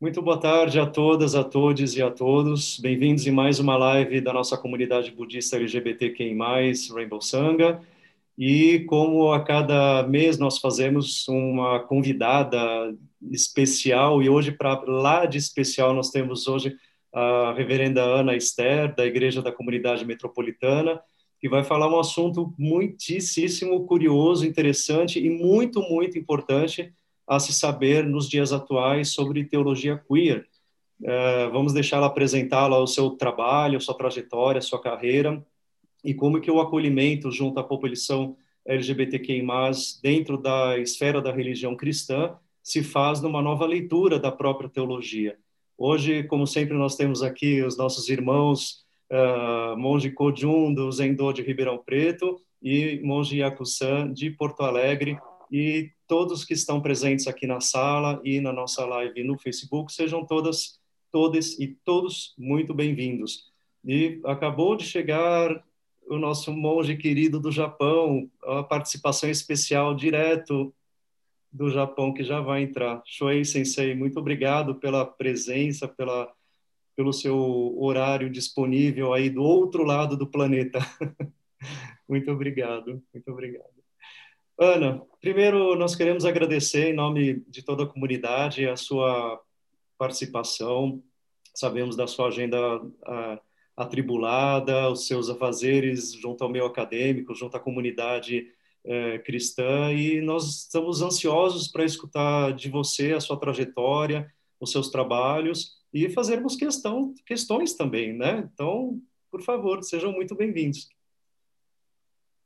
Muito boa tarde a todas, a todos e a todos. Bem-vindos em mais uma live da nossa comunidade budista LGBTQI+, Rainbow Sangha. E como a cada mês nós fazemos uma convidada especial, e hoje, para lá de especial, nós temos hoje a reverenda Ana Esther, da Igreja da Comunidade Metropolitana, que vai falar um assunto muitíssimo curioso, interessante e muito, muito importante, a se saber nos dias atuais sobre teologia queer. Uh, vamos deixá-la apresentá-la o seu trabalho, sua trajetória, sua carreira e como que o acolhimento junto à população LGBTQI+, dentro da esfera da religião cristã, se faz numa nova leitura da própria teologia. Hoje, como sempre, nós temos aqui os nossos irmãos uh, Monge Kojun, do Zendô de Ribeirão Preto, e Monge Yakusan, de Porto Alegre, e todos que estão presentes aqui na sala e na nossa live no Facebook, sejam todas, todas e todos muito bem-vindos. E acabou de chegar o nosso monge querido do Japão, a participação especial direto do Japão que já vai entrar. Shuei Sensei, muito obrigado pela presença, pela pelo seu horário disponível aí do outro lado do planeta. muito obrigado, muito obrigado. Ana, primeiro nós queremos agradecer em nome de toda a comunidade a sua participação. Sabemos da sua agenda atribulada, os seus afazeres junto ao meio acadêmico, junto à comunidade é, cristã, e nós estamos ansiosos para escutar de você a sua trajetória, os seus trabalhos e fazermos questão, questões também, né? Então, por favor, sejam muito bem-vindos.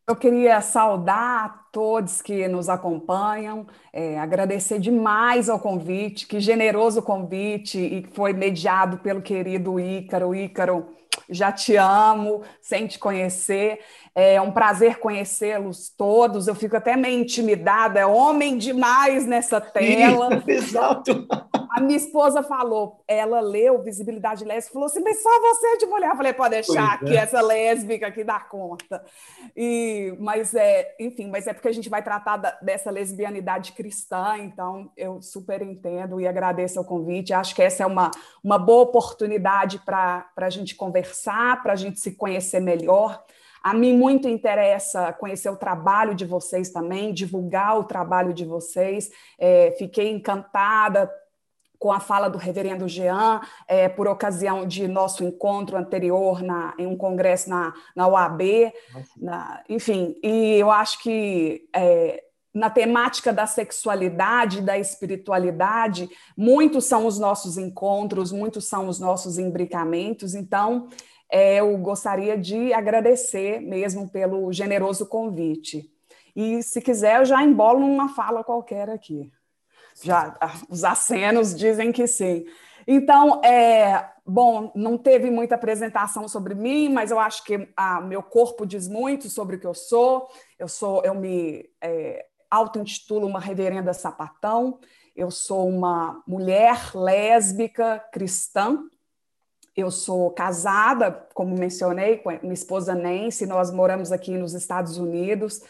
Eu queria saudar a todos que nos acompanham, é, agradecer demais ao convite, que generoso convite, e foi mediado pelo querido Ícaro. Ícaro, já te amo, sem te conhecer. É um prazer conhecê-los todos. Eu fico até meio intimidada, é homem demais nessa tela. exato. A minha esposa falou, ela leu Visibilidade Lésbica, falou assim, mas só você é de mulher. Eu falei, pode deixar pois que é. essa lésbica aqui dá conta. E, mas é, enfim, mas é porque a gente vai tratar da, dessa lesbianidade cristã, então eu super entendo e agradeço o convite. Acho que essa é uma, uma boa oportunidade para a gente conversar, para a gente se conhecer melhor. A mim muito interessa conhecer o trabalho de vocês também, divulgar o trabalho de vocês. É, fiquei encantada com a fala do reverendo Jean, é, por ocasião de nosso encontro anterior na, em um congresso na, na UAB. Na, enfim, e eu acho que é, na temática da sexualidade, da espiritualidade, muitos são os nossos encontros, muitos são os nossos imbricamentos. Então, eu gostaria de agradecer mesmo pelo generoso convite. E se quiser, eu já embolo numa fala qualquer aqui. Já os acenos dizem que sim. Então, é, bom, não teve muita apresentação sobre mim, mas eu acho que a, meu corpo diz muito sobre o que eu sou. Eu sou, eu me é, auto-intitulo uma reverenda sapatão. Eu sou uma mulher lésbica cristã eu sou casada, como mencionei, com minha esposa Nancy, nós moramos aqui nos Estados Unidos,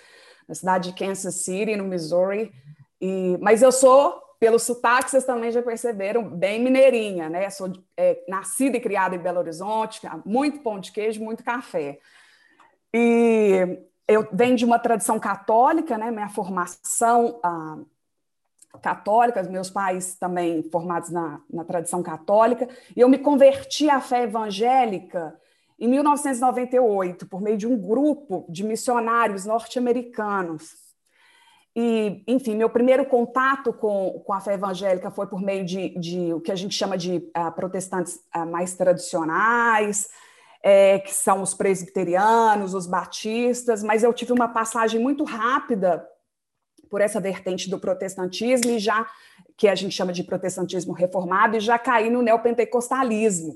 na cidade de Kansas City, no Missouri. E, mas eu sou, pelo sotaque, vocês também já perceberam, bem mineirinha, né? Sou é, nascida e criada em Belo Horizonte, muito pão de queijo, muito café. E eu venho de uma tradição católica, né? Minha formação ah, católicas, meus pais também formados na, na tradição católica, e eu me converti à fé evangélica em 1998, por meio de um grupo de missionários norte-americanos. E, enfim, meu primeiro contato com, com a fé evangélica foi por meio de, de o que a gente chama de uh, protestantes uh, mais tradicionais, é, que são os presbiterianos, os batistas, mas eu tive uma passagem muito rápida por essa vertente do protestantismo e já que a gente chama de protestantismo reformado e já caí no neopentecostalismo.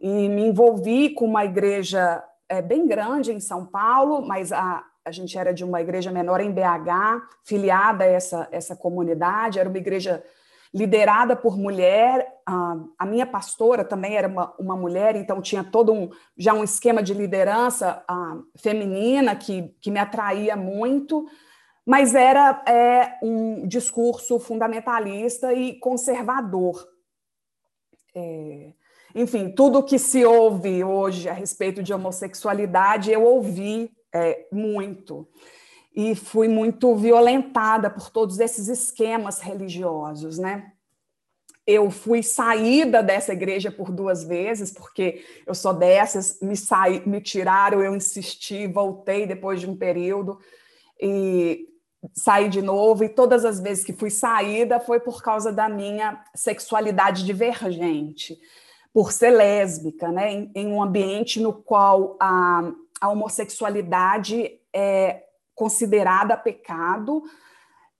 E me envolvi com uma igreja é, bem grande em São Paulo, mas a, a gente era de uma igreja menor em BH, filiada a essa, essa comunidade, era uma igreja liderada por mulher. A minha pastora também era uma, uma mulher, então tinha todo um já um esquema de liderança feminina que, que me atraía muito mas era é, um discurso fundamentalista e conservador. é, enfim, tudo que se ouve hoje a respeito de homossexualidade, eu ouvi é, muito. E fui muito violentada por todos esses esquemas religiosos, né? Eu fui saída dessa igreja por duas vezes, porque eu sou dessas, me, saí, me tiraram, eu insisti, voltei depois de um período e saí de novo. E todas as vezes que fui saída foi por causa da minha sexualidade divergente por ser lésbica, né, em, em um ambiente no qual a, a homossexualidade é considerada pecado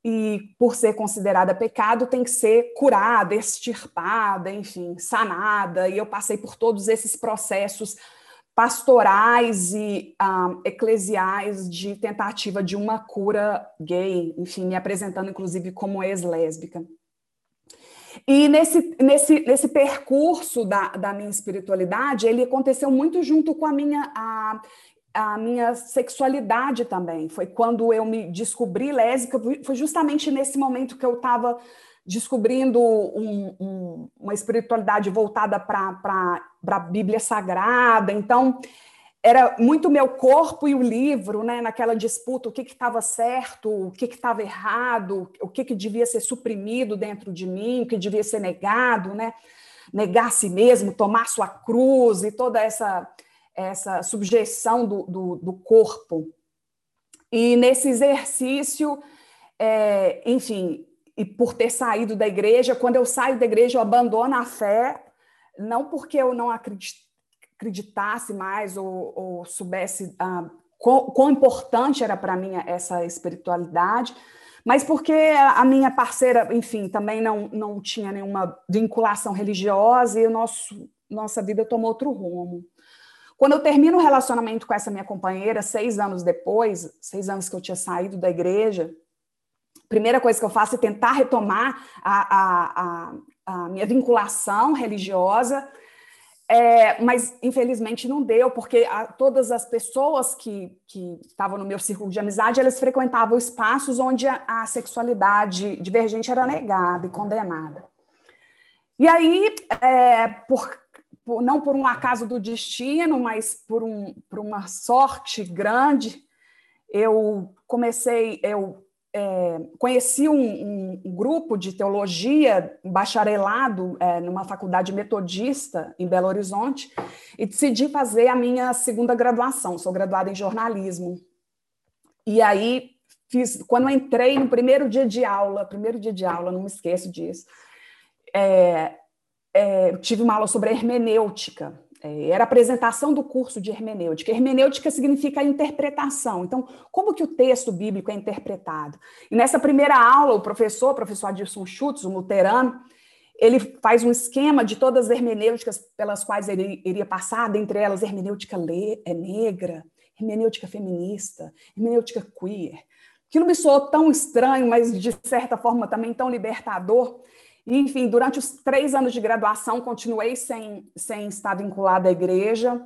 e por ser considerada pecado tem que ser curada, extirpada, enfim, sanada. E eu passei por todos esses processos pastorais e um, eclesiais de tentativa de uma cura gay, enfim, me apresentando inclusive como ex-lésbica. E nesse, nesse, nesse percurso da, da minha espiritualidade, ele aconteceu muito junto com a minha, a, a minha sexualidade também. Foi quando eu me descobri lésbica, foi justamente nesse momento que eu estava descobrindo um, um, uma espiritualidade voltada para a Bíblia Sagrada. Então, era muito meu corpo e o livro, né, naquela disputa, o que estava certo, o que estava errado, o que, que devia ser suprimido dentro de mim, o que devia ser negado, né, negar a si mesmo, tomar sua cruz e toda essa, essa subjeção do, do, do corpo. E nesse exercício, é, enfim, e por ter saído da igreja, quando eu saio da igreja, eu abandono a fé, não porque eu não acreditasse mais ou, ou soubesse ah, quão, quão, importante era para mim essa espiritualidade, mas porque a minha parceira, enfim, também não, não tinha nenhuma vinculação religiosa e o nosso, nossa vida tomou outro rumo. Quando eu termino o relacionamento com essa minha companheira, seis anos depois, seis anos que eu tinha saído da igreja, primeira coisa que eu faço é tentar retomar a, a, a, a minha vinculação religiosa é, mas infelizmente não deu, porque a, todas as pessoas que, que estavam no meu círculo de amizade, elas frequentavam espaços onde a, a sexualidade divergente era negada e condenada. E aí, é, por, por, não por um acaso do destino, mas por, um, por uma sorte grande, eu comecei, eu é, conheci um, um, um, grupo de teologia, bacharelado, é, numa faculdade metodista em Belo Horizonte, e decidi fazer a minha segunda graduação. Sou graduada em jornalismo. E aí, fiz, quando entrei no primeiro dia de aula, primeiro dia de aula, não me esqueço disso, é, é tive uma aula sobre hermenêutica. É, era a apresentação do curso de hermenêutica. Hermenêutica significa interpretação. Então, como que o texto bíblico é interpretado? E nessa primeira aula, o professor, o professor Adilson Schutz, um luterano, ele faz um esquema de todas as hermenêuticas pelas quais ele iria passar, dentre elas hermenêutica é negra, hermenêutica feminista, hermenêutica queer. Aquilo me soou tão estranho, mas de certa forma também tão libertador, enfim, durante os três anos de graduação, continuei sem, sem estar vinculada à igreja,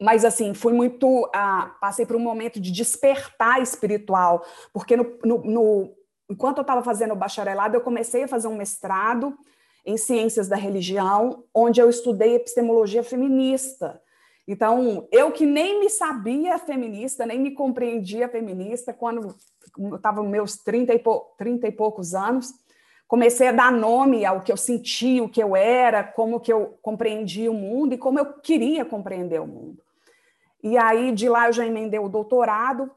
mas assim, fui muito. Ah, passei por um momento de despertar espiritual, porque no, no, no enquanto eu estava fazendo o bacharelado, eu comecei a fazer um mestrado em ciências da religião, onde eu estudei epistemologia feminista. Então, eu que nem me sabia feminista, nem me compreendia feminista, quando eu estava meus 30 e, pou, 30 e poucos anos, comecei a dar nome ao que eu sentia, o que eu era, como que eu compreendia o mundo e como eu queria compreender o mundo. E aí, de lá, eu já emendei o doutorado,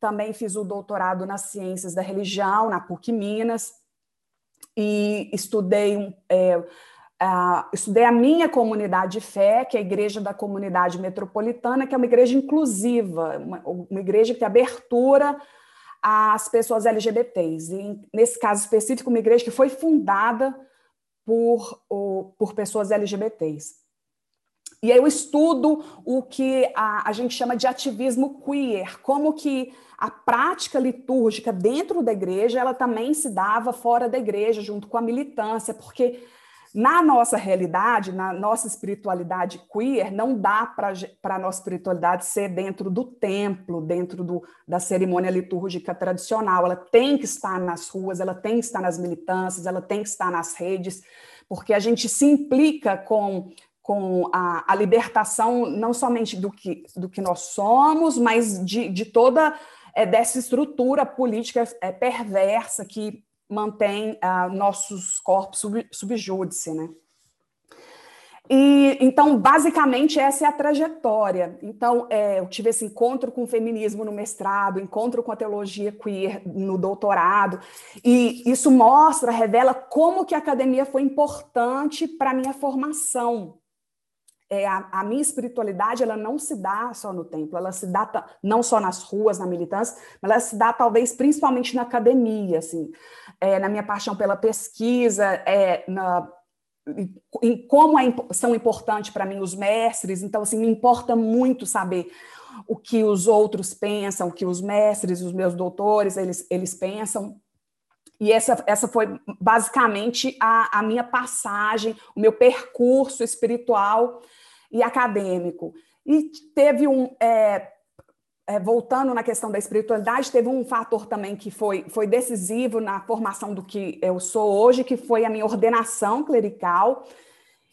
também fiz o doutorado nas ciências da religião, na PUC Minas, e estudei, é, uh, estudei a minha comunidade de fé, que é a Igreja da Comunidade Metropolitana, que é uma igreja inclusiva, uma, uma igreja que tem abertura às pessoas LGBTs. E, nesse caso específico, uma igreja que foi fundada por, por pessoas LGBTs. E aí eu estudo o que a, a gente chama de ativismo queer, como que a prática litúrgica dentro da igreja, ela também se dava fora da igreja, junto com a militância, porque na nossa realidade, na nossa espiritualidade queer, não dá para a nossa espiritualidade ser dentro do templo, dentro do, da cerimônia litúrgica tradicional. Ela tem que estar nas ruas, ela tem que estar nas militâncias, ela tem que estar nas redes, porque a gente se implica com, com a, a libertação não somente do que, do que nós somos, mas de, de toda é, dessa estrutura política é, perversa que mantém uh, nossos corpos sub, subjúdice, né? E, então, basicamente, essa é a trajetória. Então, é, eu tive esse encontro com o feminismo no mestrado, encontro com a teologia queer no doutorado, e isso mostra, revela como que a academia foi importante para a minha formação. É, a, a, minha espiritualidade, ela não se dá só no templo, ela se dá não só nas ruas, na militância, mas ela se dá, talvez, principalmente na academia, assim. É, na minha paixão pela pesquisa, é, na em como é, são importantes para mim os mestres, então assim, me importa muito saber o que os outros pensam, o que os mestres, os meus doutores, eles, eles pensam. E essa, essa foi basicamente a, a minha passagem, o meu percurso espiritual e acadêmico. E teve um, é, é, voltando na questão da espiritualidade, teve um fator também que foi, foi decisivo na formação do que eu sou hoje, que foi a minha ordenação clerical.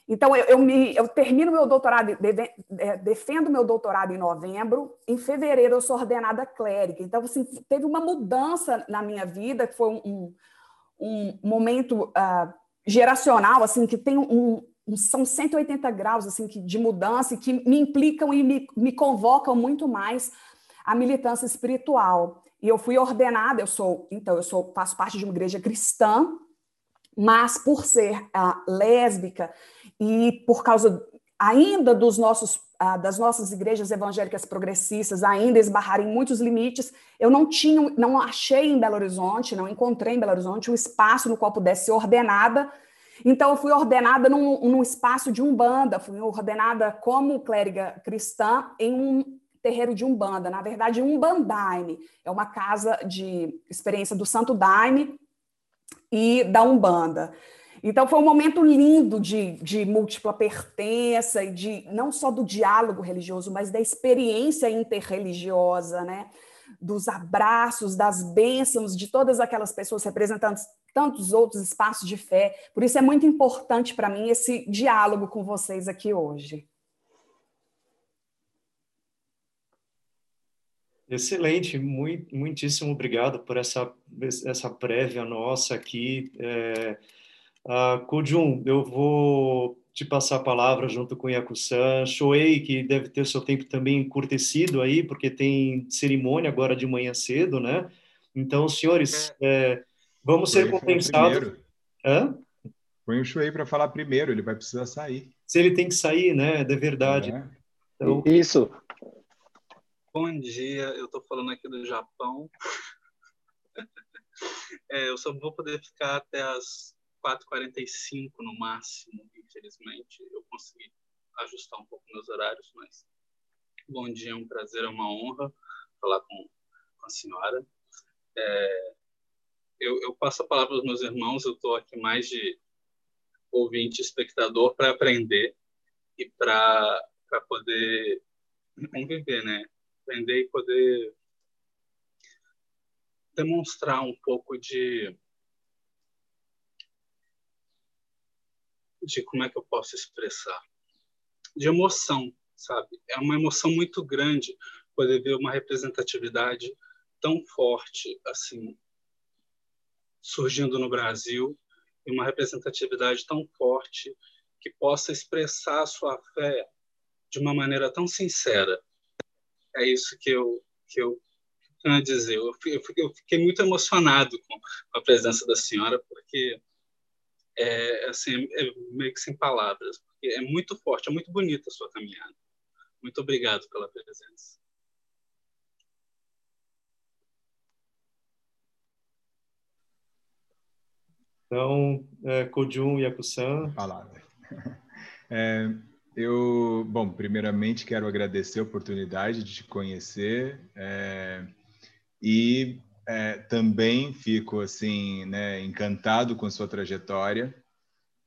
Então, eu, eu, me, eu termino meu doutorado, de, de, é, defendo meu doutorado em novembro, em fevereiro eu sou ordenada clérica. Então, assim, teve uma mudança na minha vida, que foi um, um, um momento uh, geracional, assim, que tem um, são 180 graus assim, de mudança que me implicam e me, me convocam muito mais a militância espiritual. E eu fui ordenada, eu sou, então, eu sou, faço parte de uma igreja cristã, mas por ser uh, lésbica e por causa ainda dos nossos uh, das nossas igrejas evangélicas progressistas ainda esbarrarem muitos limites, eu não tinha, não achei em Belo Horizonte, não encontrei em Belo Horizonte um espaço no qual pudesse ser ordenada. Então, eu fui ordenada num, num espaço de umbanda, fui ordenada como clériga cristã em um terreiro de Umbanda, na verdade, Umbandaime, é uma casa de experiência do Santo Daime e da Umbanda. Então foi um momento lindo de, de múltipla pertença e de não só do diálogo religioso, mas da experiência interreligiosa, né? Dos abraços, das bênçãos de todas aquelas pessoas representando tantos outros espaços de fé. Por isso é muito importante para mim esse diálogo com vocês aqui hoje. Excelente, muito, muitíssimo obrigado por essa, essa prévia nossa aqui. É, uh, Kojun, eu vou te passar a palavra junto com Yaku-san. Shoei, que deve ter seu tempo também encurtecido aí, porque tem cerimônia agora de manhã cedo, né? Então, senhores, é, vamos ser compensados. Hã? Põe o Shuei para falar primeiro, ele vai precisar sair. Se ele tem que sair, né? É verdade. É. Então... Isso. Bom dia, eu estou falando aqui do Japão. é, eu só vou poder ficar até as 4h45 no máximo, infelizmente. Eu consegui ajustar um pouco meus horários, mas bom dia, é um prazer, é uma honra falar com, com a senhora. É, eu, eu, passo a palavra aos meus irmãos, eu estou aqui mais de ouvinte, espectador, para aprender e para poder conviver, né? aprender e poder demonstrar um pouco de de como é que eu posso expressar de emoção sabe é uma emoção muito grande poder ver uma representatividade tão forte assim surgindo no Brasil e uma representatividade tão forte que possa expressar a sua fé de uma maneira tão sincera é isso que eu, que eu tenho a dizer. Eu, eu, eu fiquei muito emocionado com, a presença da senhora, porque é, assim, é meio que sem palavras, porque é muito forte, é muito bonita a sua caminhada. Muito obrigado pela presença. Então, é, Kojun Yakusan. Palavra. É, eu, bom, primeiramente quero agradecer a oportunidade de te conhecer é, e é, também fico assim, né, encantado com sua trajetória,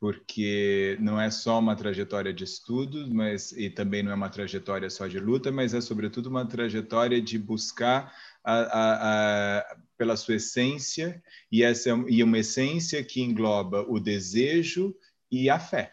porque não é só uma trajetória de estudos, mas e também não é uma trajetória só de luta, mas é sobretudo uma trajetória de buscar a, a, a, pela sua essência e essa e uma essência que engloba o desejo e a fé.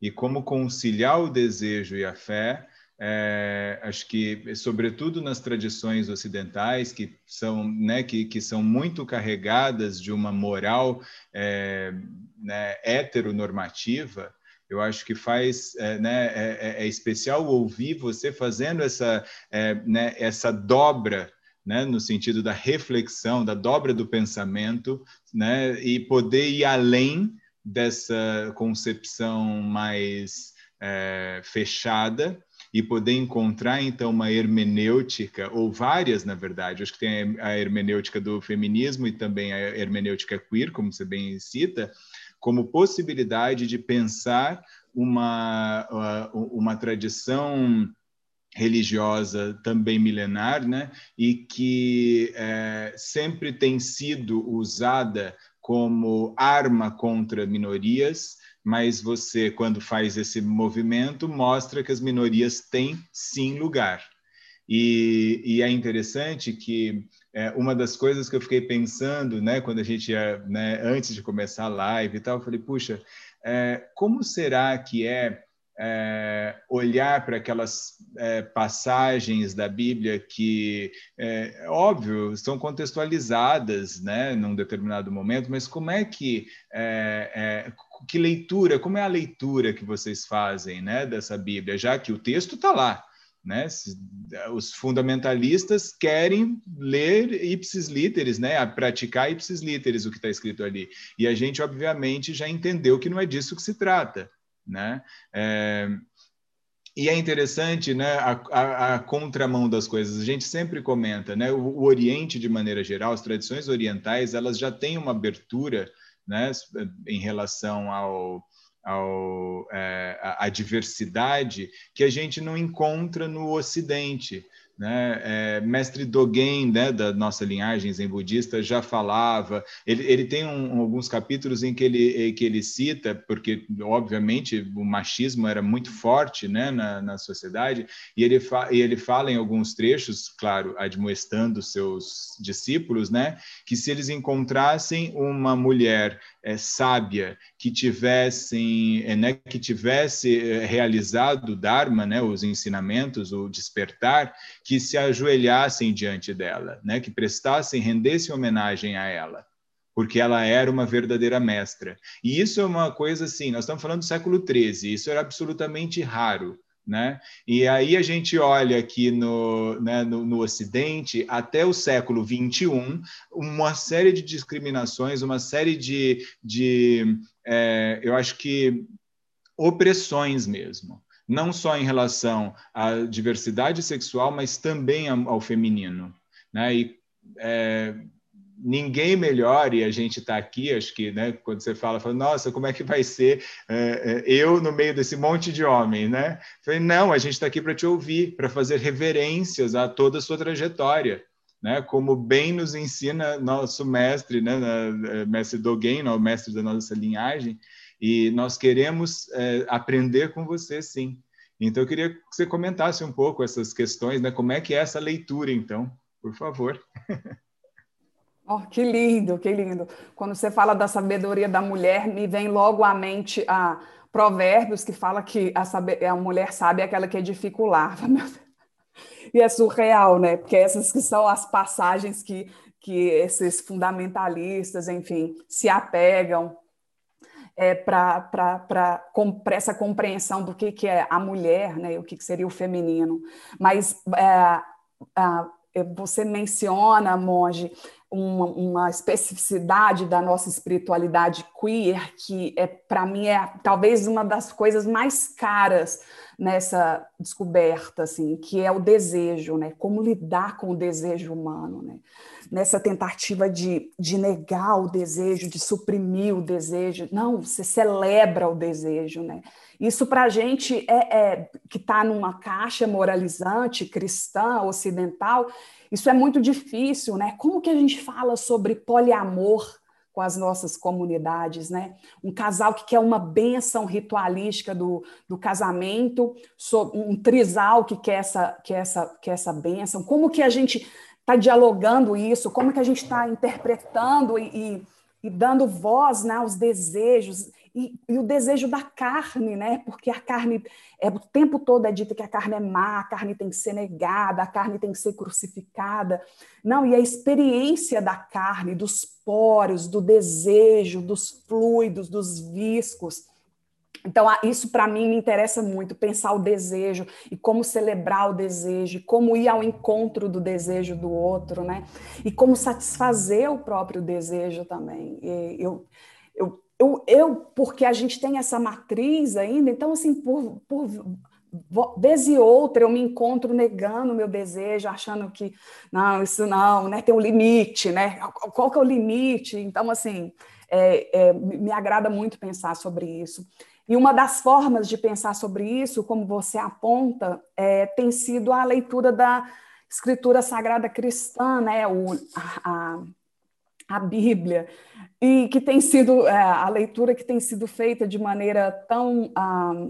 E como conciliar o desejo e a fé é, acho que, sobretudo nas tradições ocidentais, que são, né, que, que são muito carregadas de uma moral é, né, heteronormativa, eu acho que faz, é, né, é, é, é especial ouvir você fazendo essa, é, né, essa dobra né, no sentido da reflexão, da dobra do pensamento, né, e poder ir além dessa concepção mais é, fechada e poder encontrar então uma hermenêutica ou várias na verdade. Acho que tem a hermenêutica do feminismo e também a hermenêutica queer como você bem cita como possibilidade de pensar uma uma tradição religiosa também milenar, né? E que é, sempre tem sido usada como arma contra minorias mas você, quando faz esse movimento, mostra que as minorias têm sim lugar. E, e é interessante que é, uma das coisas que eu fiquei pensando, né, quando a gente ia, né, antes de começar a live e tal, eu falei, puxa, é, como será que é, é olhar para aquelas é, passagens da Bíblia que, é, óbvio, são contextualizadas, né, num determinado momento, mas como é que é, que leitura, como é a leitura que vocês fazem né, dessa Bíblia, já que o texto está lá. Né? Os fundamentalistas querem ler ipsis literis, né? praticar ipsis literis o que está escrito ali. E a gente, obviamente, já entendeu que não é disso que se trata. Né? É... E é interessante né, a, a, a, contramão das coisas. A gente sempre comenta, né, o, o Oriente, de maneira geral, as tradições orientais, elas já têm uma abertura né, em relação ao, ao, é, a diversidade que a gente não encontra no Ocidente. Né? É, mestre Dogen, né, da nossa linhagem zen budista, já falava. Ele, ele tem um, alguns capítulos em que ele, que ele cita, porque, obviamente, o machismo era muito forte né, na, na sociedade, e ele, fa, e ele fala em alguns trechos, claro, admoestando seus discípulos, né, que se eles encontrassem uma mulher é, sábia que tivessem, é, né, que tivesse é, realizado o Dharma, né, os ensinamentos, o despertar, que se ajoelhassem diante dela, né, que prestassem, rendessem homenagem a ela porque ela era uma verdadeira mestra. E isso é uma coisa assim, nós estamos falando do século XIII, isso era absolutamente raro. Né? E aí a gente olha aqui no, né, no, no, Ocidente, até o século XXI, uma série de discriminações, uma série de, de é, eu acho que, opressões mesmo. Não só em relação à diversidade sexual, mas também ao, feminino. Né? E é, ninguém melhor, e a gente está aqui, acho que, né, quando você fala, fala, nossa, como é que vai ser é, eu no meio desse monte de homem, né? falei, não, a gente está aqui para te ouvir, para fazer reverências a toda a sua trajetória, né? Como bem nos ensina nosso mestre, né, é, mestre Dogen, né, o mestre da nossa linhagem, e nós queremos aprender com você, sim. Então, eu queria que você comentasse um pouco essas questões, né? Como é que é essa leitura, então, por favor. Oh, que lindo, que lindo. Quando você fala da sabedoria da mulher, me vem logo à mente a Provérbios que fala que a, saber, a mulher sabe é aquela que edifica o lar. E é surreal, né? Porque essas que são as passagens que, que esses fundamentalistas, enfim, se apegam é, para essa compreensão do que, que é a mulher, né? O que, que seria o feminino. Mas é, você menciona, Monge, uma, uma, especificidade da nossa espiritualidade queer que é para mim é talvez uma das coisas mais caras nessa descoberta assim que é o desejo né? Como lidar com o desejo humano né? Nessa tentativa de, de negar o desejo de suprimir o desejo. Não você celebra o desejo né? Isso para a gente é, é que está numa caixa moralizante cristã ocidental isso é muito difícil, né? Como que a gente fala sobre poliamor com as nossas comunidades, né? Um casal que quer uma benção ritualística do, do casamento, um trisal que quer essa, que essa, que essa benção. Como que a gente está dialogando isso? Como que a gente está interpretando e, e, e, dando voz né, aos desejos? E, e, o desejo da carne, né? Porque a carne, é, o tempo todo é dito que a carne é má, a carne tem que ser negada, a carne tem que ser crucificada. Não, e a experiência da carne, dos poros, do desejo, dos fluidos, dos viscos. Então, isso para mim me interessa muito, pensar o desejo e como celebrar o desejo, como ir ao encontro do desejo do outro, né? E como satisfazer o próprio desejo também. E eu, eu, eu, porque a gente tem essa matriz ainda, então, assim, por, por vez e outra eu me encontro negando o meu desejo, achando que, não, isso não, né? Tem um limite, né? Qual que é o limite? Então, assim, é, é, me agrada muito pensar sobre isso. E uma das formas de pensar sobre isso, como você aponta, é, tem sido a leitura da escritura sagrada cristã, né, o, a, a Bíblia, e que tem sido é, a leitura que tem sido feita de maneira tão ah,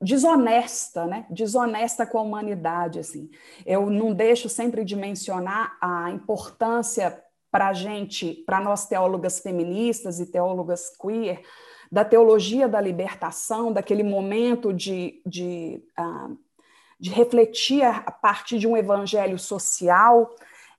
desonesta, né? Desonesta com a humanidade, assim. Eu não deixo sempre de mencionar a importância para a gente, para nós teólogas feministas e teólogas queer, da teologia da libertação, daquele momento de, de, uh, de refletir a partir de um evangelho social.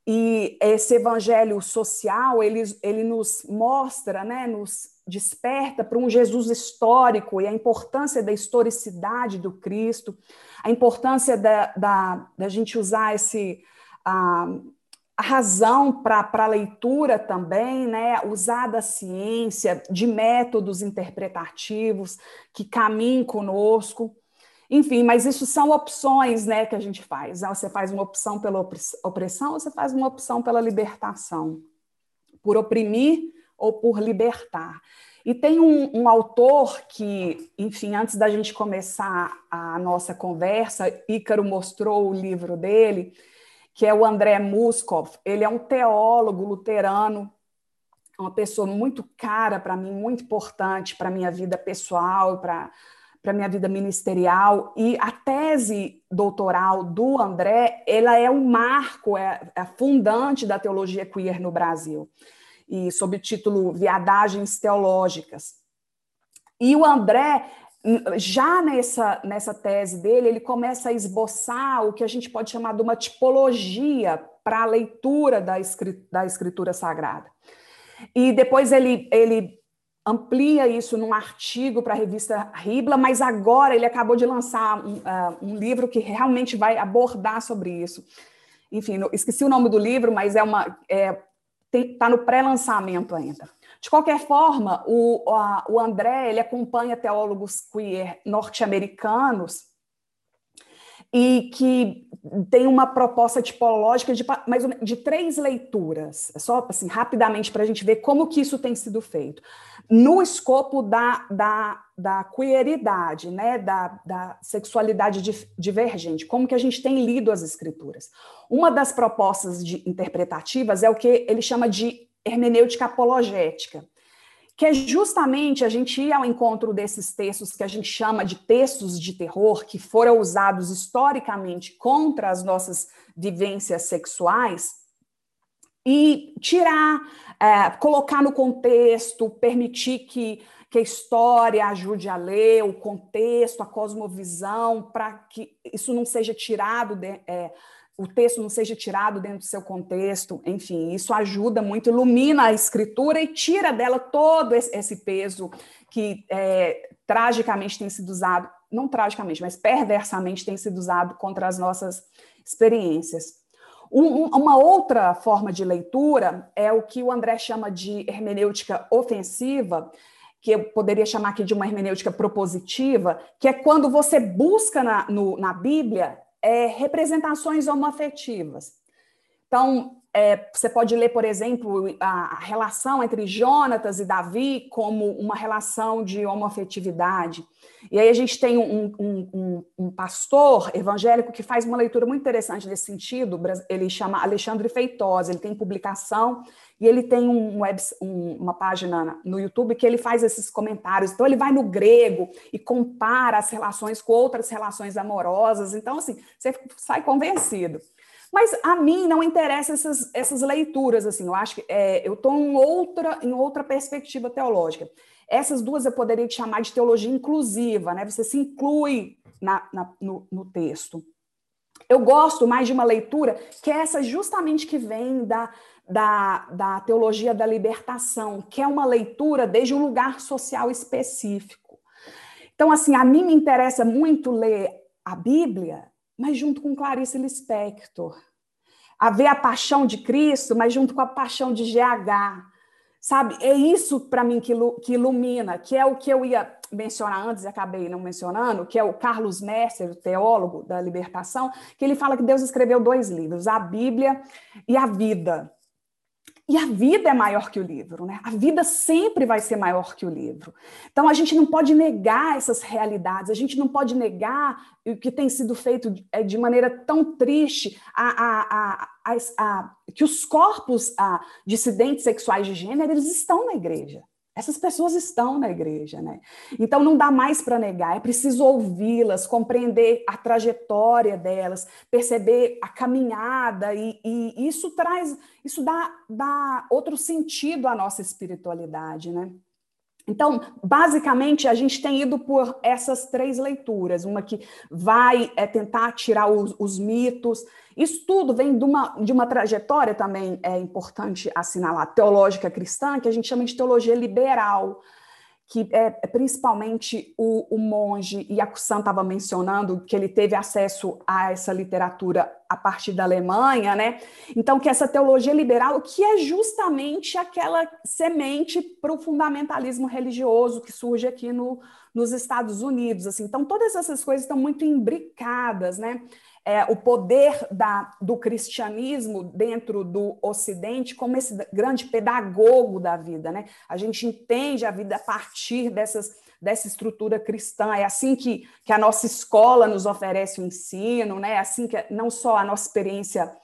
E esse evangelho social, ele, ele nos mostra, né, nos desperta para um Jesus histórico e a importância da historicidade do Cristo, a importância da, da, da gente usar esse, uh, a razão para a leitura também, né, usar da ciência, de métodos interpretativos que caminhem conosco. Enfim, mas isso são opções né, que a gente faz. Você faz uma opção pela opressão, ou você faz uma opção pela libertação, por oprimir ou por libertar. E tem um, um, autor que, enfim, antes da gente começar a nossa conversa, Ícaro mostrou o livro dele, que é o André Muskov. Ele é um teólogo luterano, uma pessoa muito cara para mim, muito importante para a minha vida pessoal, para para minha vida ministerial e a tese doutoral do André, ela é um marco, é, é fundante da teologia queer no Brasil e sob o título Viadagens Teológicas. E o André já nessa, nessa tese dele, ele começa a esboçar o que a gente pode chamar de uma tipologia para a leitura da, escritura, da escritura sagrada. E depois ele, ele amplia isso num artigo para a revista Ribla, mas agora ele acabou de lançar um, uh, um livro que realmente vai abordar sobre isso. Enfim, esqueci o nome do livro, mas é uma é, está no pré-lançamento ainda. De qualquer forma, o, a, o André ele acompanha teólogos queer norte-americanos e que tem uma proposta tipológica de, mais de três leituras, só assim, rapidamente para a gente ver como que isso tem sido feito. No escopo da, da, da queeridade, né, da, da sexualidade divergente, como que a gente tem lido as escrituras. Uma das propostas de, interpretativas é o que ele chama de hermenêutica apologética, que é justamente a gente ir ao encontro desses textos que a gente chama de textos de terror, que foram usados historicamente contra as nossas vivências sexuais, e tirar, é, colocar no contexto, permitir que, que a história ajude a ler o contexto, a cosmovisão, para que isso não seja tirado de, é, o texto não seja tirado dentro do seu contexto, enfim, isso ajuda muito, ilumina a escritura e tira dela todo esse peso que é, tragicamente tem sido usado, não tragicamente, mas perversamente tem sido usado contra as nossas experiências. Um, uma outra forma de leitura é o que o André chama de hermenêutica ofensiva, que eu poderia chamar aqui de uma hermenêutica propositiva, que é quando você busca na, no, na Bíblia é, representações homoafetivas. Então, é, você pode ler, por exemplo, a, relação entre Jonatas e Davi como uma relação de homoafetividade. E aí a gente tem um, um, um, um, pastor evangélico que faz uma leitura muito interessante nesse sentido, ele chama Alexandre Feitosa, ele tem publicação e ele tem um web, uma página no YouTube que ele faz esses comentários. Então ele vai no grego e compara as relações com outras relações amorosas. Então, assim, você sai convencido. Mas a mim não interessa essas, essas leituras, assim, eu acho que é, eu estou em outra, em outra perspectiva teológica. Essas duas eu poderia te chamar de teologia inclusiva, né? Você se inclui na, na no, no texto. Eu gosto mais de uma leitura que é essa justamente que vem da, da, da teologia da libertação, que é uma leitura desde um lugar social específico. Então, assim, a mim me interessa muito ler a Bíblia, mas junto com Clarice Lispector. A ver a paixão de Cristo, mas junto com a paixão de GH. Sabe? É isso para mim que, que ilumina, que é o que eu ia mencionar antes e acabei não mencionando, que é o Carlos Messer, o teólogo da libertação, que ele fala que Deus escreveu dois livros, a Bíblia e a vida. E a vida é maior que o livro, né? A vida sempre vai ser maior que o livro. Então a gente não pode negar essas realidades, a gente não pode negar o que tem sido feito é, de maneira tão triste, a, a, a que os corpos dissidentes sexuais de gênero eles estão na igreja. Essas pessoas estão na igreja, né? Então não dá mais para negar, é preciso ouvi-las, compreender a trajetória delas, perceber a caminhada, e, e, isso traz, isso dá, dá outro sentido à nossa espiritualidade, né? Então, basicamente, a gente tem ido por essas três leituras, uma que vai é, tentar tirar os, os, mitos. Isso tudo vem de uma, de uma trajetória também, é importante assinalar, teológica cristã, que a gente chama de teologia liberal que é, principalmente o, o monge Yakusan estava mencionando que ele teve acesso a essa literatura a partir da Alemanha, né? Então que essa teologia liberal, que é justamente aquela semente para o fundamentalismo religioso que surge aqui no, nos Estados Unidos, assim. Então todas essas coisas estão muito imbricadas, né? É, o poder da, do cristianismo dentro do Ocidente como esse grande pedagogo da vida. Né? A gente entende a vida a partir dessas, dessa estrutura cristã. É assim que, que a nossa escola nos oferece o ensino, né? é assim que não só a nossa experiência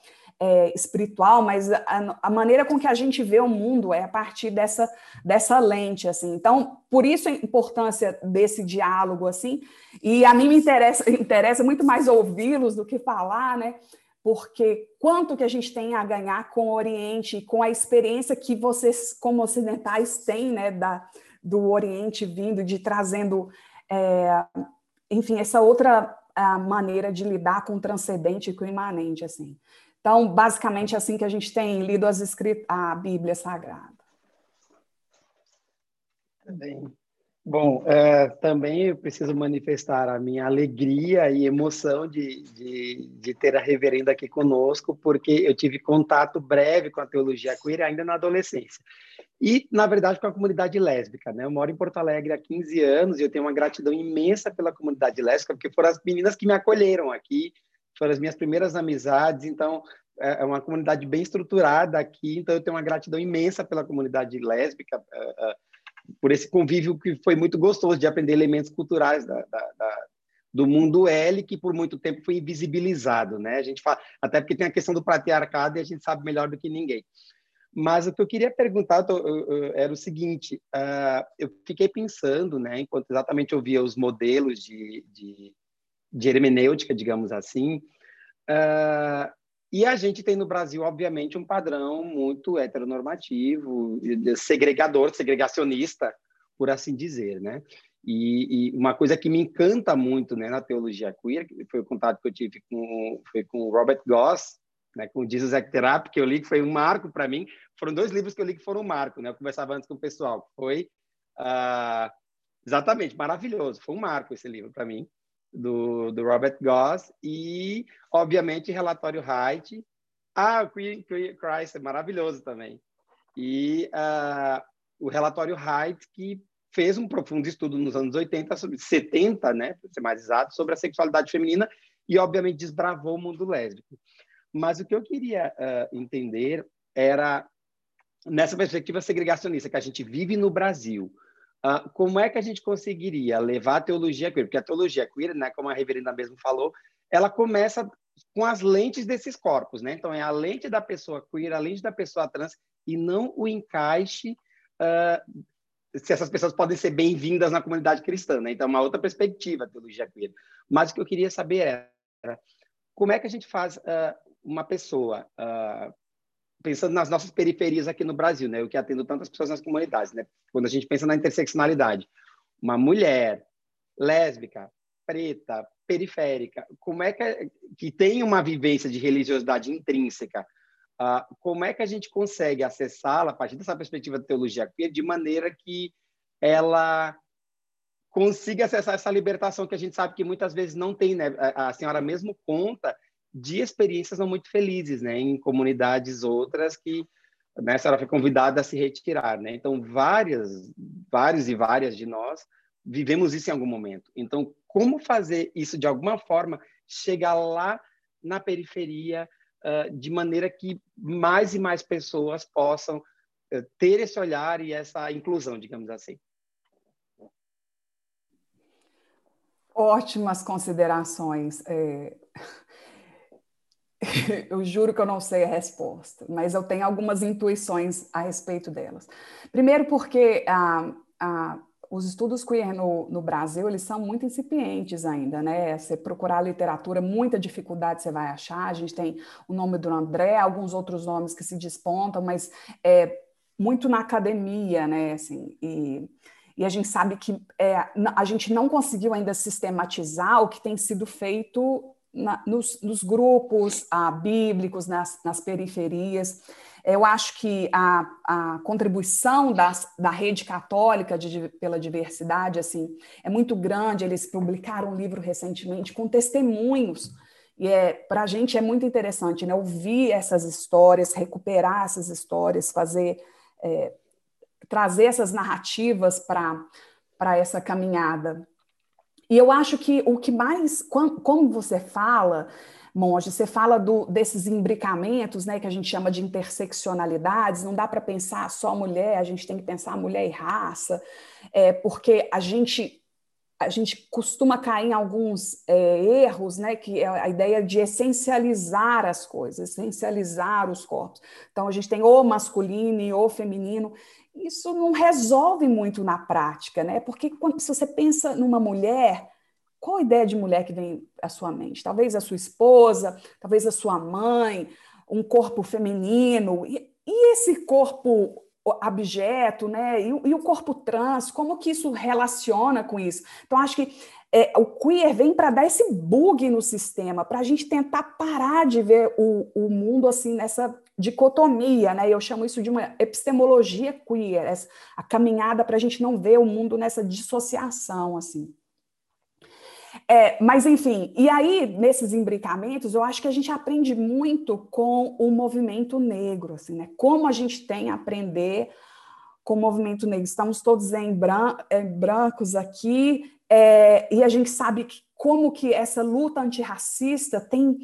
é, espiritual, mas a, a, maneira com que a gente vê o mundo é a partir dessa, dessa lente, assim. Então, por isso a importância desse diálogo, assim, e a mim me interessa, interessa muito mais ouvi-los do que falar, né? Porque quanto que a gente tem a ganhar com o Oriente, com a experiência que vocês, como ocidentais, têm, né, da, do Oriente vindo, de trazendo, é, enfim, essa outra maneira de lidar com o transcendente e com o imanente, assim. Então, basicamente, é assim que a gente tem lido as escritas, a Bíblia Sagrada. Bem, bom, é, também eu preciso manifestar a minha alegria e emoção de, de, de, ter a reverenda aqui conosco, porque eu tive contato breve com a teologia queer ainda na adolescência. E, na verdade, com a comunidade lésbica. Né? Eu moro em Porto Alegre há 15 anos e eu tenho uma gratidão imensa pela comunidade lésbica, porque foram as meninas que me acolheram aqui, foram as minhas primeiras amizades, então é, é uma comunidade bem estruturada aqui, então eu tenho uma gratidão imensa pela comunidade lésbica, é, é, por esse convívio que foi muito gostoso de aprender elementos culturais da, da, da, do mundo L, que por muito tempo foi invisibilizado, né? A gente fala, até porque tem a questão do patriarcado e a gente sabe melhor do que ninguém. Mas o que eu queria perguntar era o seguinte: uh, eu fiquei pensando, né, enquanto exatamente eu via os modelos de, de, de hermenêutica, digamos assim, uh, e a gente tem no Brasil, obviamente, um padrão muito heteronormativo, segregador, segregacionista, por assim dizer, né? E, e, uma coisa que me encanta muito né, na teologia queer, que foi o contato que eu tive com, foi com Robert Goss, né, com Jesus Act Therapy, que eu li, que foi um marco para mim. Foram dois livros que eu li que foram um marco, né? Eu conversava antes com o pessoal. Foi uh, exatamente maravilhoso, foi um marco esse livro para mim do, do Robert Goss e, obviamente, relatório Height. Ah, o Queen Christ é maravilhoso também. E uh, o relatório Height, que fez um profundo estudo nos anos 80, sobre 70, né, para ser mais exato, sobre a sexualidade feminina e, obviamente, desbravou o mundo lésbico. Mas o que eu queria uh, entender era, nessa perspectiva segregacionista que a gente vive no Brasil, Uh, como é que a gente conseguiria levar a teologia queer? Porque a teologia queer, né, como a reverenda mesmo falou, ela começa com as lentes desses corpos, né? Então, é a lente da pessoa queer, a lente da pessoa trans, e não o encaixe uh, se essas pessoas podem ser bem-vindas na comunidade cristã, né? Então, é uma outra perspectiva a teologia queer. Mas o que eu queria saber era como é que a gente faz uh, uma pessoa, pensando nas nossas periferias aqui no Brasil, né? Eu que atendo tantas pessoas nas comunidades, né? Quando a gente pensa na interseccionalidade, uma mulher lésbica, preta, periférica, como é que, que tem uma vivência de religiosidade intrínseca, uh, como é que a gente consegue acessá-la a partir dessa perspectiva da teologia queer de maneira que ela consiga acessar essa libertação que a gente sabe que muitas vezes não tem, né? A, a senhora mesmo conta de experiências não muito felizes, né, em comunidades outras que né, a senhora foi convidada a se retirar, né? Então várias, vários e várias de nós vivemos isso em algum momento. Então como fazer isso de alguma forma chegar lá na periferia uh, de maneira que mais e mais pessoas possam uh, ter esse olhar e essa inclusão, digamos assim. Ótimas considerações. É... eu juro que eu não sei a resposta, mas eu tenho algumas intuições a respeito delas. Primeiro, porque ah, ah, os estudos queer no, no, Brasil, eles são muito incipientes ainda, né? Você procurar literatura, muita dificuldade você vai achar. A gente tem o nome do André, alguns outros nomes que se despontam, mas é muito na academia, né? Assim, e, e a gente sabe que é, a gente não conseguiu ainda sistematizar o que tem sido feito na, nos, nos, grupos ah, bíblicos, nas, nas, periferias. Eu acho que a, a contribuição das, da rede católica de, pela diversidade assim é muito grande. Eles publicaram um livro recentemente com testemunhos. E é, para a gente é muito interessante né, ouvir essas histórias, recuperar essas histórias, fazer, é, trazer essas narrativas para essa caminhada. E eu acho que o que mais, como você fala, Monge, você fala do, desses imbricamentos, né, que a gente chama de interseccionalidades, não dá para pensar só mulher, a gente tem que pensar mulher e raça, é, porque a gente a gente costuma cair em alguns é, erros, né, que é a ideia de essencializar as coisas, essencializar os corpos. Então, a gente tem o masculino e o feminino, isso não resolve muito na prática, né? Porque quando, se você pensa numa mulher, qual a ideia de mulher que vem à sua mente? Talvez a sua esposa, talvez a sua mãe, um corpo feminino. E, e esse corpo abjeto, né? E, e, o corpo trans, como que isso relaciona com isso? Então, acho que é, o queer vem para dar esse bug no sistema, para a gente tentar parar de ver o, o mundo assim nessa dicotomia, né? Eu chamo isso de uma epistemologia queer, essa, a caminhada para a gente não ver o mundo nessa dissociação, assim. É, mas, enfim, e aí, nesses imbricamentos, eu acho que a gente aprende muito com o movimento negro, assim, né? Como a gente tem a aprender com o movimento negro. Estamos todos em, bran em brancos aqui, é, e a gente sabe que, como que essa luta antirracista tem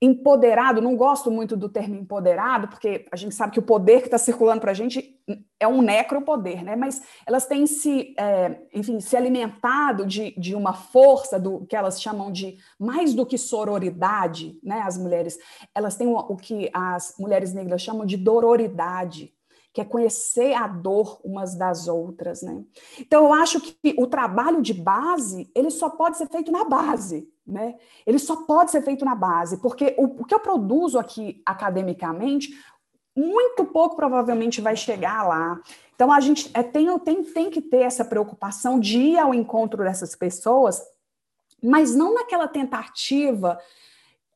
empoderado, não gosto muito do termo empoderado, porque a gente sabe que o poder que está circulando para a gente é um necropoder, né? Mas elas têm se, é, enfim, se alimentado de, de uma força do que elas chamam de mais do que sororidade, né? As mulheres, elas têm o, o que as mulheres negras chamam de dororidade, que é conhecer a dor umas das outras, né? Então eu acho que o trabalho de base, ele só pode ser feito na base, né? Ele só pode ser feito na base, porque o, o que eu produzo aqui academicamente, muito pouco provavelmente vai chegar lá. Então a gente é, tem, tem, tem que ter essa preocupação de ir ao encontro dessas pessoas, mas não naquela tentativa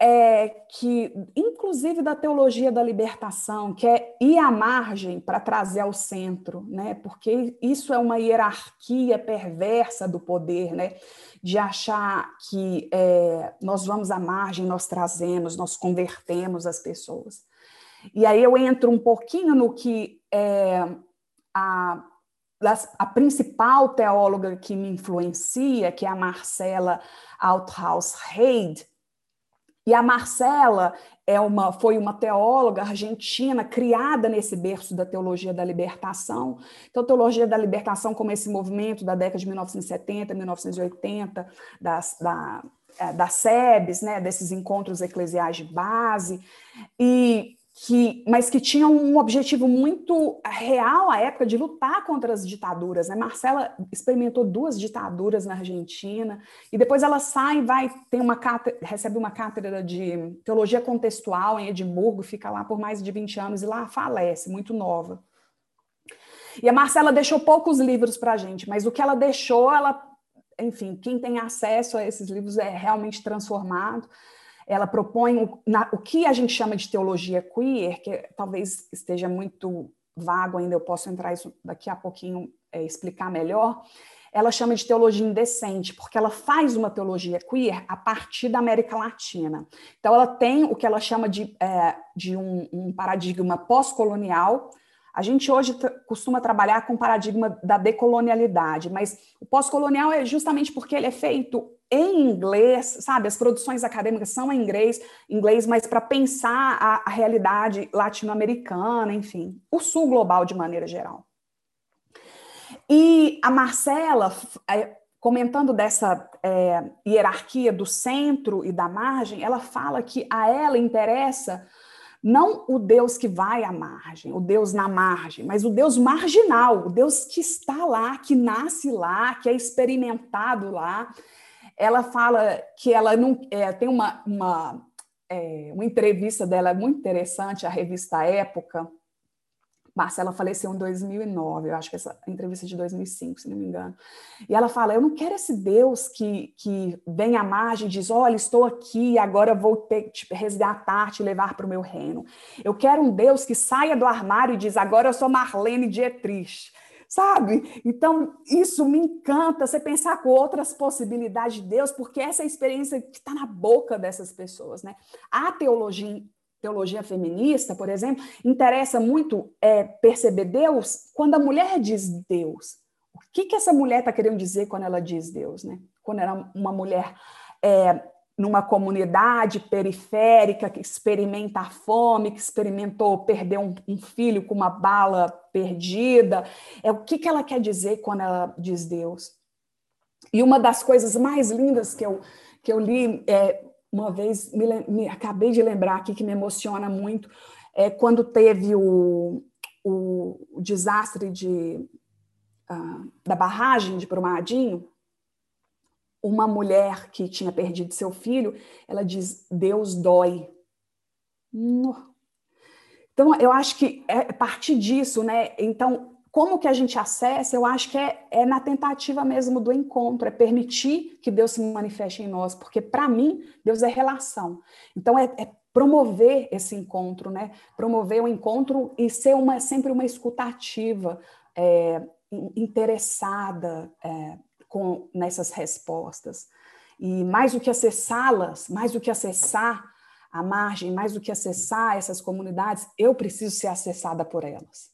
é, que, inclusive da teologia da libertação, que é ir à margem para trazer ao centro, né? porque isso é uma hierarquia perversa do poder, né? de achar que é, nós vamos à margem, nós trazemos, nós convertemos as pessoas. E aí eu entro um pouquinho no que é, a, a principal teóloga que me influencia, que é a Marcela Althaus Reid, e a Marcela é uma, foi uma teóloga argentina criada nesse berço da teologia da libertação. Então, teologia da libertação, como esse movimento da década de 1970, 1980, das, da, é, das SEBs, né, desses encontros eclesiais de base. E que, mas que tinham um objetivo muito real à época de lutar contra as ditaduras. Né? Marcela experimentou duas ditaduras na Argentina e depois ela sai vai tem uma recebe uma cátedra de teologia contextual em Edimburgo, fica lá por mais de 20 anos e lá falece, muito nova. E a Marcela deixou poucos livros para a gente, mas o que ela deixou, ela, enfim, quem tem acesso a esses livros é realmente transformado. Ela propõe o, na, o que a gente chama de teologia queer, que talvez esteja muito vago ainda, eu posso entrar isso daqui a pouquinho, é, explicar melhor. Ela chama de teologia indecente, porque ela faz uma teologia queer a partir da América Latina. Então, ela tem o que ela chama de, é, de um, um paradigma pós-colonial, a gente hoje costuma trabalhar com o paradigma da decolonialidade, mas o pós-colonial é justamente porque ele é feito em inglês, sabe? As produções acadêmicas são em inglês, inglês mas para pensar a, a realidade latino-americana, enfim, o sul global de maneira geral. E a Marcela, é, comentando dessa é, hierarquia do centro e da margem, ela fala que a ela interessa não o Deus que vai à margem, o Deus na margem, mas o Deus marginal, o Deus que está lá, que nasce lá, que é experimentado lá. Ela fala que ela não é, tem uma, uma, é, uma entrevista dela muito interessante, a revista Época, Marcela faleceu em 2009, eu acho que essa entrevista é de 2005, se não me engano. E ela fala: Eu não quero esse Deus que, que vem à margem e diz: Olha, estou aqui, agora vou te, te resgatar, te levar para o meu reino. Eu quero um Deus que saia do armário e diz: Agora eu sou Marlene Dietrich. Sabe? Então, isso me encanta, você pensar com outras possibilidades de Deus, porque essa é a experiência que está na boca dessas pessoas. Né? A teologia teologia feminista, por exemplo, interessa muito é, perceber Deus quando a mulher diz Deus. O que, que essa mulher está querendo dizer quando ela diz Deus? Né? Quando era é uma mulher é, numa comunidade periférica que experimenta a fome, que experimentou perder um, um, filho com uma bala perdida. É o que, que ela quer dizer quando ela diz Deus? E uma das coisas mais lindas que eu, que eu li é, uma vez, me, me, acabei de lembrar aqui que me emociona muito, é quando teve o, o, o desastre de, uh, da barragem de Brumadinho, uma mulher que tinha perdido seu filho, ela diz, Deus dói. Então, eu acho que é partir disso, né? Então, como que a gente acessa, eu acho que é, é na tentativa mesmo do encontro, é permitir que Deus se manifeste em nós, porque para mim, Deus é relação. Então, é, é, promover esse encontro, né? Promover o encontro e ser uma, sempre uma escutativa, é, interessada é, com, nessas respostas. E mais do que acessá-las, mais do que acessar a margem, mais do que acessar essas comunidades, eu preciso ser acessada por elas.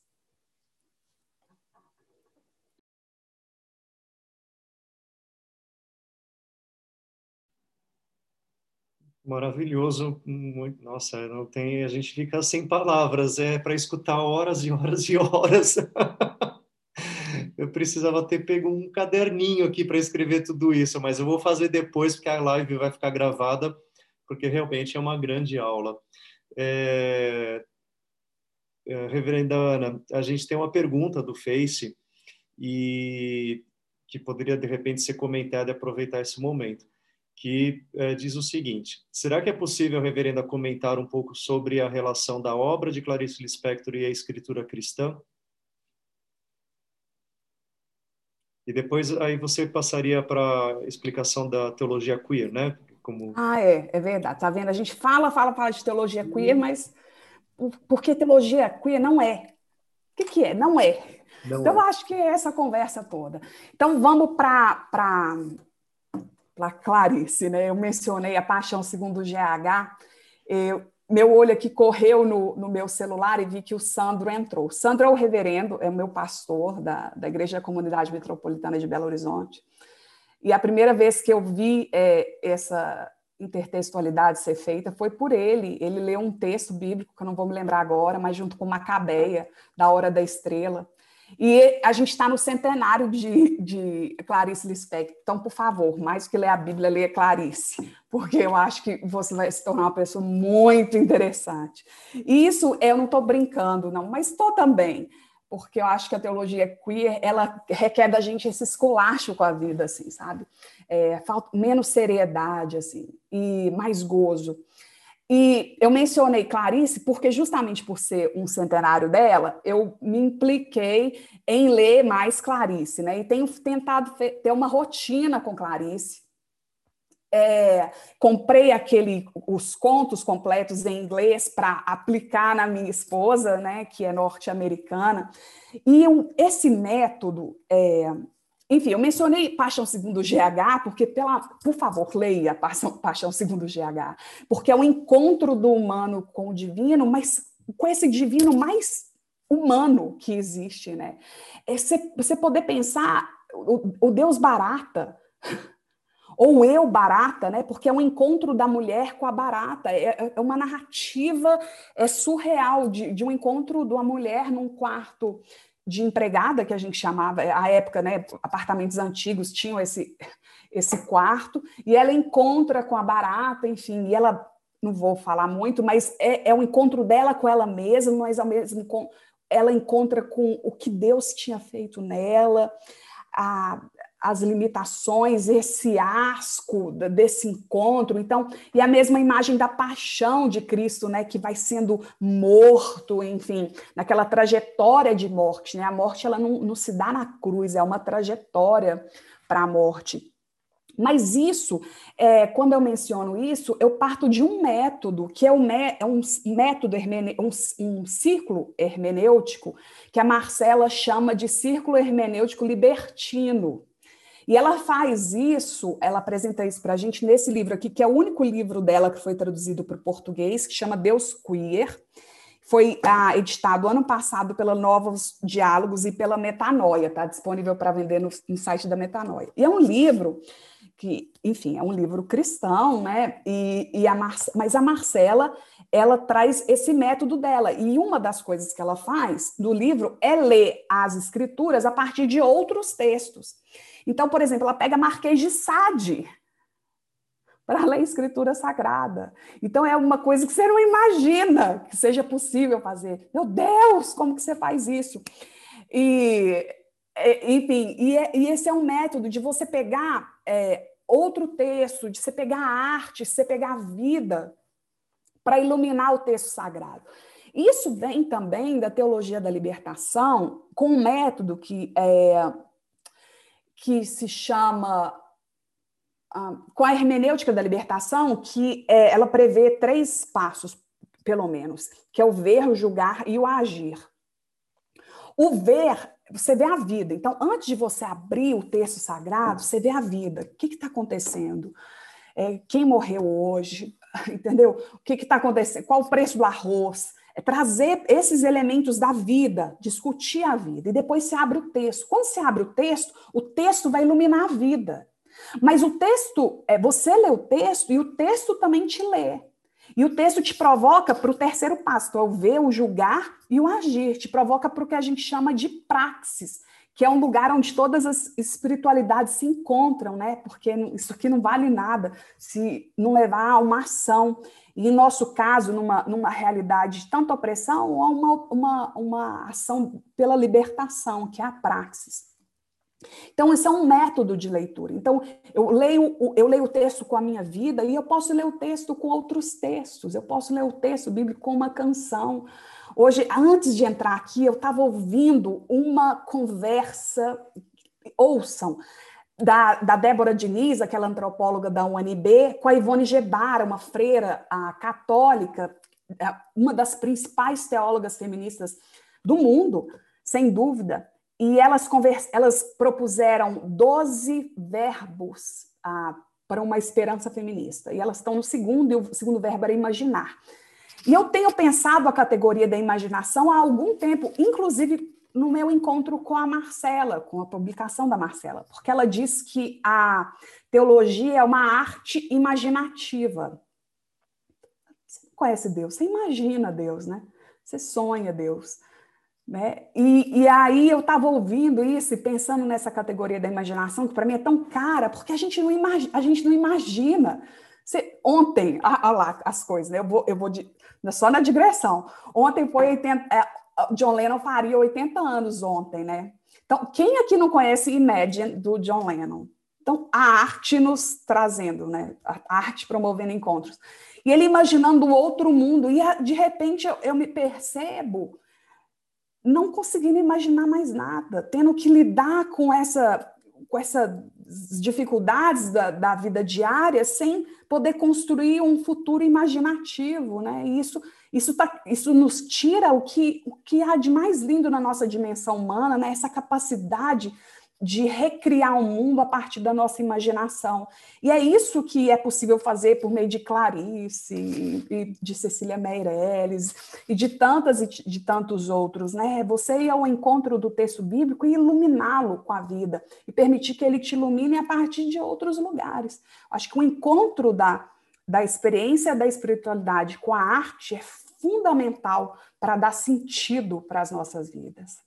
Maravilhoso, muito, nossa, não tem, a gente fica sem palavras, é para escutar horas e horas e horas. eu precisava ter pego um caderninho aqui para escrever tudo isso, mas eu vou fazer depois, porque a live vai ficar gravada, porque realmente é uma grande aula. É, é, Reverenda Ana, a gente tem uma pergunta do Face e que poderia de repente ser comentada e aproveitar esse momento que é, diz o seguinte: será que é possível, reverenda, comentar um pouco sobre a relação da obra de Clarice Lispector e a escritura cristã? E depois aí você passaria para a explicação da teologia queer, né? Como... Ah, é, é verdade. Tá vendo? A gente fala, fala, fala de teologia queer, mas porque teologia queer não é. O que, que é? Não é. Não então, é. eu acho que é essa conversa toda. Então, vamos para para Clarice, né? Eu mencionei a Paixão segundo o GH. Eu, meu olho aqui correu no, no, meu celular e vi que o Sandro entrou. Sandro é o reverendo, é o meu pastor da, da Igreja Comunidade Metropolitana de Belo Horizonte. E a primeira vez que eu vi é, essa intertextualidade ser feita foi por ele. Ele leu um texto bíblico, que eu não vou me lembrar agora, mas junto com Macabeia, da Hora da Estrela. E a gente está no centenário de, de Clarice Lispector. Então, por favor, mais que ler a Bíblia, leia Clarice, porque eu acho que você vai se tornar uma pessoa muito interessante. E isso eu não estou brincando, não, mas estou também, porque eu acho que a teologia queer ela requer da gente esse esculacho com a vida, assim, sabe? É, falta menos seriedade, assim, e mais gozo. E eu mencionei Clarice porque, justamente por ser um centenário dela, eu me impliquei em ler mais Clarice, né? E tenho tentado ter uma rotina com Clarice. É, comprei aquele os contos completos em inglês para aplicar na minha esposa, né, que é norte-americana. E um, esse método é, enfim, eu mencionei Paixão segundo GH, porque, pela, por favor, leia Paixão, Paixão segundo GH, porque é o encontro do humano com o divino, mas com esse divino mais humano que existe, né? É você, poder pensar o, o Deus barata, ou eu barata, né? Porque é um encontro da mulher com a barata, é, é uma narrativa é surreal de, de um encontro de uma mulher num quarto de empregada, que a gente chamava, à época, né, apartamentos antigos tinham esse, esse quarto, e ela encontra com a barata, enfim, e ela, não vou falar muito, mas é, é o encontro dela com ela mesma, mas ao mesmo ela encontra com o que Deus tinha feito nela, a, as limitações, esse asco desse encontro. Então, e a mesma imagem da paixão de Cristo, né, que vai sendo morto, enfim, naquela trajetória de morte, né? A morte ela não, não se dá na cruz, é uma trajetória para a morte. Mas isso, é, quando eu menciono isso, eu parto de um método, que é, um, é um método, hermene, um, um círculo hermenêutico, que a Marcela chama de círculo hermenêutico libertino. E ela faz isso, ela apresenta isso para a gente nesse livro aqui, que é o único livro dela que foi traduzido para o português, que chama Deus Queer. Foi ah, editado ano passado pela Novos Diálogos e pela Metanoia, está disponível para vender no, no site da Metanoia. E é um livro que, enfim, é um livro cristão, né? E, e a Mar... Mas a Marcela, ela traz esse método dela. E uma das coisas que ela faz no livro é ler as escrituras a partir de outros textos. Então, por exemplo, ela pega Marquês de Sade para ler escritura sagrada. Então, é uma coisa que você não imagina que seja possível fazer. Meu Deus, como que você faz isso? E, enfim, e, é, e esse é um método de você pegar é, outro texto, de você pegar a arte, de você pegar a vida para iluminar o texto sagrado. Isso vem também da teologia da libertação, com um método que é, que se chama ah, com a hermenêutica da libertação, que é, ela prevê três passos, pelo menos, que é o ver, o julgar e o agir. O ver, você vê a vida. Então, antes de você abrir o texto sagrado, você vê a vida. O que está acontecendo? É, quem morreu hoje? Entendeu? O que está acontecendo? Qual o preço do arroz? É trazer esses elementos da vida, discutir a vida, e depois se abre o texto. Quando se abre o texto, o texto vai iluminar a vida. Mas o texto, é você lê o texto e o texto também te lê. E o texto te provoca para o terceiro passo, é o ver, o julgar e o agir. Te provoca para o que a gente chama de praxis, que é um lugar onde todas as espiritualidades se encontram, né? Porque isso aqui não vale nada se não levar a uma ação. E, em nosso caso, numa, numa realidade de tanta opressão, há uma, uma, uma ação pela libertação, que é a praxis. Então, esse é um método de leitura. Então, eu leio, eu leio o texto com a minha vida e eu posso ler o texto com outros textos. Eu posso ler o texto bíblico com uma canção. Hoje, antes de entrar aqui, eu estava ouvindo uma conversa. Ouçam, da, da Débora Diniz, aquela antropóloga da UNB, com a Ivone Gebara, uma freira a, católica, é, uma das principais teólogas feministas do mundo, sem dúvida, e elas, convers, elas propuseram 12 verbos ah, para uma esperança feminista, e elas estão no segundo, e o segundo verbo era imaginar. E eu tenho pensado a categoria da imaginação há algum tempo, inclusive no meu encontro com a Marcela, com a publicação da Marcela, porque ela diz que a teologia é uma arte imaginativa. Você não conhece Deus, você imagina Deus, né? Você sonha Deus. Né? E, e aí eu estava ouvindo isso e pensando nessa categoria da imaginação, que para mim é tão cara, porque a gente não, imagi a gente não imagina. Você, ontem, olha lá as coisas, né? eu vou, eu vou de, só na digressão. Ontem foi 80, é, John Lennon faria 80 anos ontem, né? Então, quem aqui não conhece Imagine do John Lennon? Então, a arte nos trazendo, né? A arte promovendo encontros. E ele imaginando outro mundo, e de repente eu, eu me percebo não conseguindo imaginar mais nada, tendo que lidar com essa com essas dificuldades da, da vida diária sem poder construir um futuro imaginativo, né? E isso isso, tá, isso nos tira o que, o que há de mais lindo na nossa dimensão humana, né? Essa capacidade de recriar o um mundo a partir da nossa imaginação. E é isso que é possível fazer por meio de Clarice, e de Cecília Meirelles, e de tantas e de tantos outros. Né? Você ir ao encontro do texto bíblico e iluminá-lo com a vida, e permitir que ele te ilumine a partir de outros lugares. Acho que o encontro da, da experiência da espiritualidade com a arte é fundamental para dar sentido para as nossas vidas.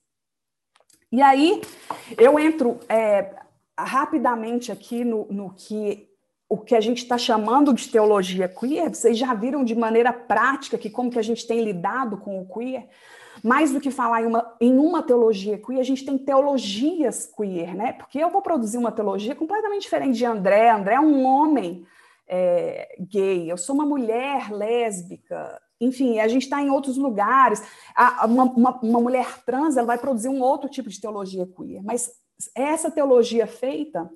E aí eu entro é, rapidamente aqui no, no que o que a gente está chamando de teologia queer. Vocês já viram de maneira prática que como que a gente tem lidado com o queer. Mais do que falar em uma, em uma teologia queer, a gente tem teologias queer, né? Porque eu vou produzir uma teologia completamente diferente de André. André é um homem é, gay, eu sou uma mulher lésbica, enfim, a gente está em outros lugares. Uma, uma, uma, mulher trans ela vai produzir um outro tipo de teologia queer, mas essa teologia feita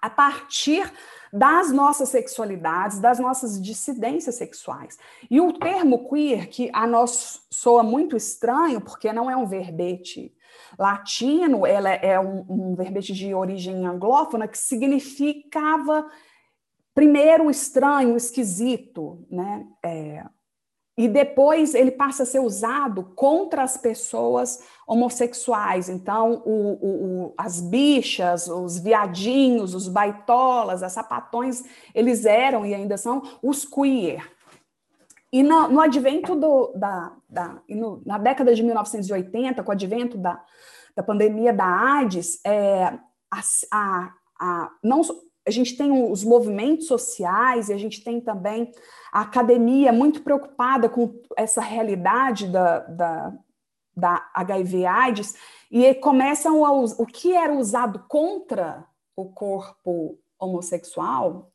a partir das nossas sexualidades, das nossas dissidências sexuais. E o termo queer, que a nós soa muito estranho, porque não é um verbete latino, ela é um, um verbete de origem anglófona que significava primeiro o estranho, o esquisito, né? É, e depois ele passa a ser usado contra as pessoas homossexuais. Então, o, o, o, as bichas, os viadinhos, os baitolas, as sapatões, eles eram e ainda são os queer. E no, no advento do, da, da no, na década de 1980, com o advento da, da pandemia da AIDS, é, a, a, a, não, a gente tem os movimentos sociais e a gente tem também a academia muito preocupada com essa realidade da, da, da HIV/AIDS e começam a o que era usado contra o corpo homossexual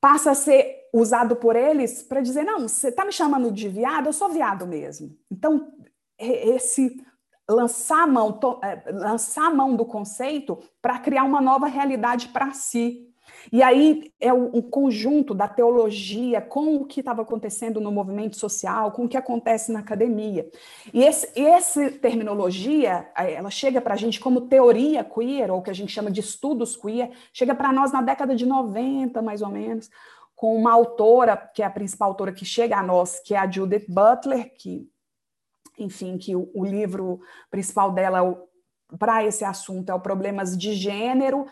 passa a ser usado por eles para dizer não, você está me chamando de viado, eu sou viado mesmo. Então esse lançar a mão, to, é, lançar a mão do conceito para criar uma nova realidade para si. E aí é um conjunto da teologia com o que estava acontecendo no movimento social, com o que acontece na academia. E essa terminologia, ela chega para a gente como teoria queer, ou que a gente chama de estudos queer, chega para nós na década de 90, mais ou menos, com uma autora, que é a principal autora que chega a nós, que é a Judith Butler, que, enfim, que o, o livro principal dela é para esse assunto é o Problemas de Gênero,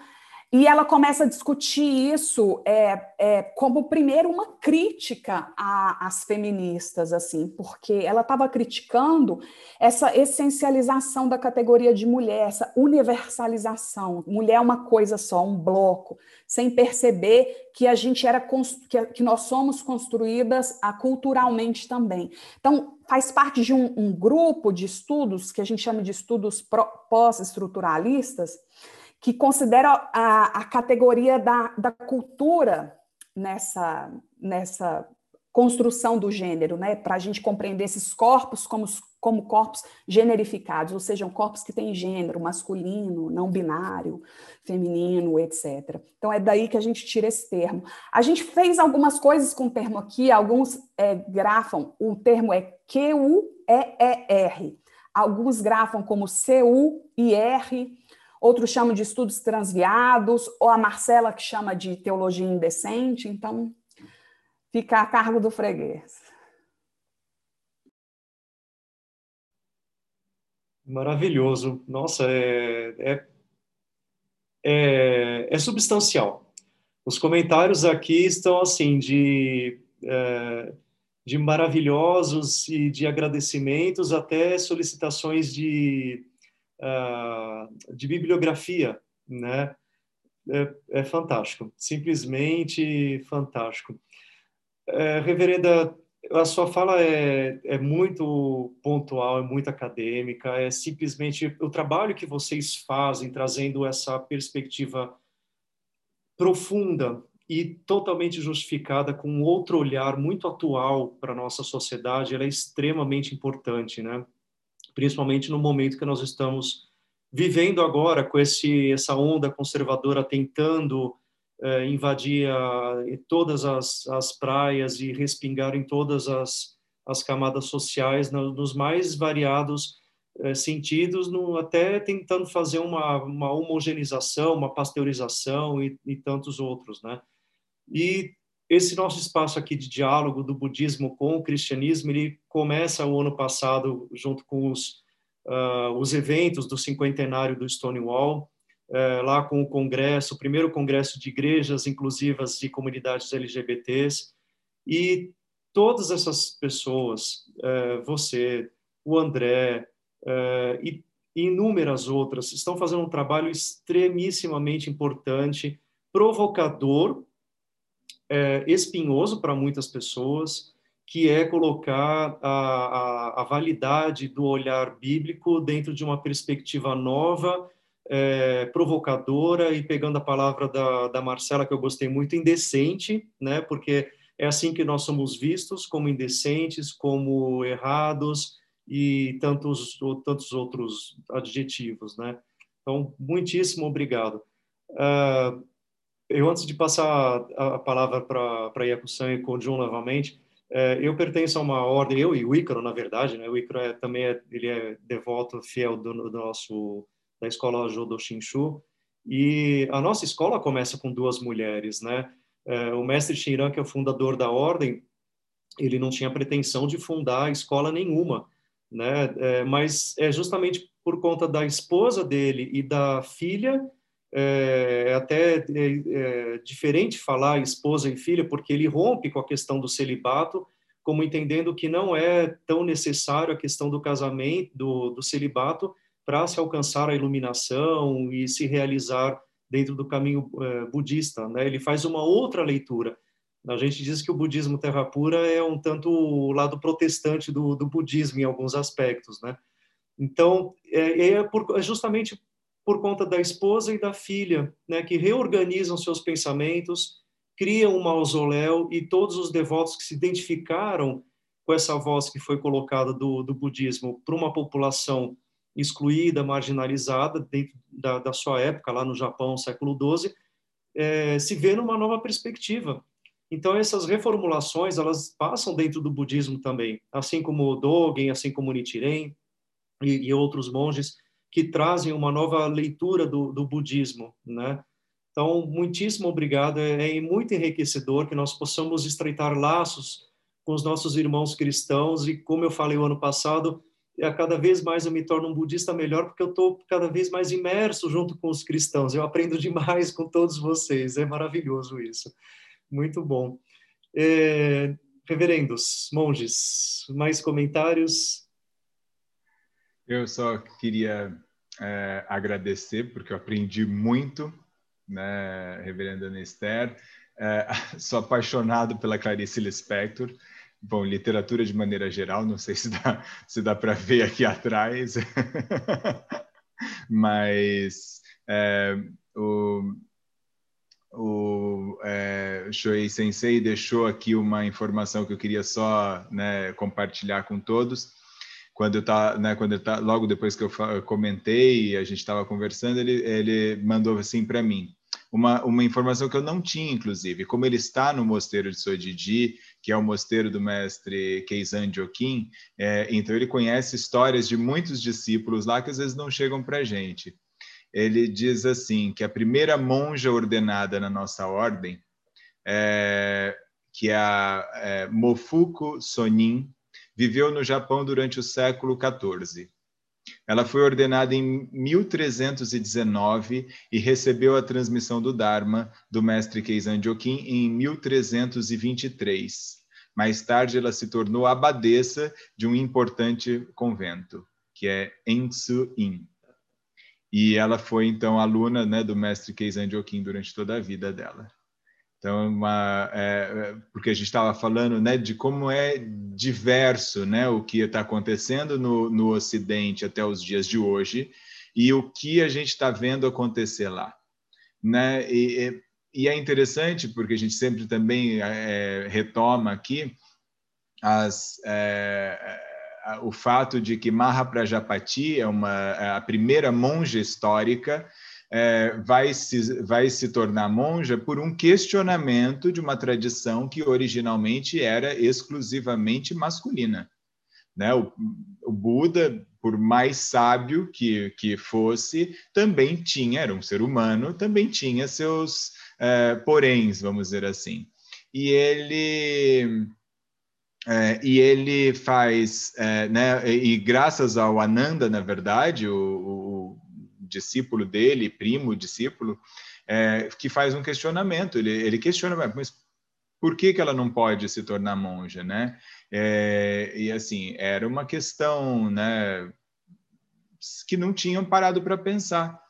e ela começa a discutir isso é, é, como, primeiro, uma crítica às feministas, assim, porque ela estava criticando essa essencialização da categoria de mulher, essa universalização. Mulher é uma coisa só, um bloco, sem perceber que a gente era que, nós somos construídas culturalmente também. Então, faz parte de um, um grupo de estudos que a gente chama de estudos pós-estruturalistas que considera a, a categoria da, da cultura nessa, nessa construção do gênero, né? Para a gente compreender esses corpos como, como corpos generificados, ou seja, corpos que têm gênero masculino, não binário, feminino, etc. Então é daí que a gente tira esse termo. A gente fez algumas coisas com o termo aqui, alguns é, grafam, o termo é Q-U-E-E-R, alguns grafam como C-U-I-R, outros chamam de estudos transviados, ou a Marcela que chama de teologia indecente, então fica a cargo do freguês. Maravilhoso. Nossa, é, é, é, é substancial. Os comentários aqui estão assim de, é, de maravilhosos e de agradecimentos até solicitações de, uh, de bibliografia, né? É, é, fantástico, simplesmente fantástico. É, reverenda, a sua fala é, é muito pontual, é muito acadêmica, é simplesmente o trabalho que vocês fazem trazendo essa perspectiva profunda e totalmente justificada com outro olhar muito atual para a nossa sociedade, ela é extremamente importante, né? Principalmente no momento que nós estamos vivendo agora com esse essa onda conservadora tentando eh, invadir a, todas as, as praias e respingar em todas as, as camadas sociais no, nos mais variados eh, sentidos, no, até tentando fazer uma, uma homogeneização, uma pasteurização e, e tantos outros, né? E esse nosso espaço aqui de diálogo do budismo com o cristianismo, ele começa o ano passado junto com os, uh, os eventos do cinquentenário do Stonewall, uh, lá com o congresso, o primeiro congresso de igrejas inclusivas de comunidades LGBTs, e todas essas pessoas, uh, você, o André uh, e inúmeras outras, estão fazendo um trabalho extremíssimamente importante, provocador, é, espinhoso para muitas pessoas, que é colocar a, a, a, validade do olhar bíblico dentro de uma perspectiva nova, é, provocadora, e pegando a palavra da, da Marcela, que eu gostei muito, indecente, né? porque é assim que nós somos vistos, como indecentes, como errados, e tantos, tantos outros adjetivos. Né? Então, muitíssimo obrigado. Uh, eu, antes de passar a, palavra para Yakusan e Konjun novamente, é, eu pertenço a uma ordem, eu e o Ícaro, na verdade, né? o Ícaro é, também é, ele é devoto fiel do, do nosso, da escola Jodo Shinshu, e a nossa escola começa com duas mulheres, né? É, o mestre Shinran, que é o fundador da ordem, ele não tinha pretensão de fundar escola nenhuma, né? É, mas é justamente por conta da esposa dele e da filha é, é até é, é, diferente falar esposa e filha, porque ele rompe com a questão do celibato, como entendendo que não é tão necessário a questão do casamento, do, do celibato, para se alcançar a iluminação e se realizar dentro do caminho é, budista. Né? Ele faz uma outra leitura. A gente diz que o budismo terra pura é um tanto o lado protestante do, do budismo em alguns aspectos, né? Então, é, é, por, é justamente por conta da esposa e da filha, né, que reorganizam seus pensamentos, criam um mausoléu e todos os devotos que se identificaram com essa voz que foi colocada do, do budismo para uma população excluída, marginalizada dentro da, da, sua época, lá no Japão, século XII, é, se vê numa nova perspectiva. Então, essas reformulações, elas passam dentro do budismo também, assim como o Dogen, assim como o Nichiren e, e outros monges, que trazem uma nova leitura do, do budismo, né? Então, muitíssimo obrigado. É, é muito enriquecedor que nós possamos estreitar laços com os nossos irmãos cristãos e, como eu falei o ano passado, cada vez mais eu me torno um budista melhor porque eu estou cada vez mais imerso junto com os cristãos. Eu aprendo demais com todos vocês. É maravilhoso isso. Muito bom. É, reverendos, monges, mais comentários? Eu só queria é, agradecer, porque eu aprendi muito, né, Reverenda Nester. É, sou apaixonado pela Clarice Lispector. Bom, literatura de maneira geral, não sei se dá, se dá para ver aqui atrás, mas é, o, o é, Shoei Sensei deixou aqui uma informação que eu queria só né, compartilhar com todos. Quando eu tá, né, quando eu tá, logo depois que eu comentei, a gente estava conversando, ele, ele mandou assim para mim. Uma, uma informação que eu não tinha, inclusive, como ele está no mosteiro de Sojiji, que é o mosteiro do mestre Keizan Jokin, é, então ele conhece histórias de muitos discípulos lá que às vezes não chegam para a gente. Ele diz assim que a primeira monja ordenada na nossa ordem, é, que é a é, Mofuku Sonin, viveu no Japão durante o século XIV. Ela foi ordenada em 1319 e recebeu a transmissão do Dharma do mestre Keizan Jokin em 1323. Mais tarde, ela se tornou abadesa de um importante convento, que é Ensu-in. E ela foi, então, aluna né, do mestre Keizan Jokin durante toda a vida dela. Então, uma, é, porque a gente estava falando né, de como é diverso né, o que está acontecendo no, no Ocidente até os dias de hoje e o que a gente está vendo acontecer lá. Né? E, e, é interessante porque a gente sempre também é, retoma aqui as, é, o fato de que Mahaprajapati é uma, é a primeira monja histórica é, vai, se, vai se tornar monja por um questionamento de uma tradição que originalmente era exclusivamente masculina. Né? O, o Buda, por mais sábio que, que fosse, também tinha, era um ser humano, também tinha seus é, poréns, vamos dizer assim. E ele é, e ele faz, é, né, e graças ao Ananda, na verdade, o, discípulo dele, primo discípulo, é, que faz um questionamento. Ele, ele questiona, mas por que, que ela não pode se tornar monja, né? É, e assim, era uma questão, né, que não tinham parado para pensar.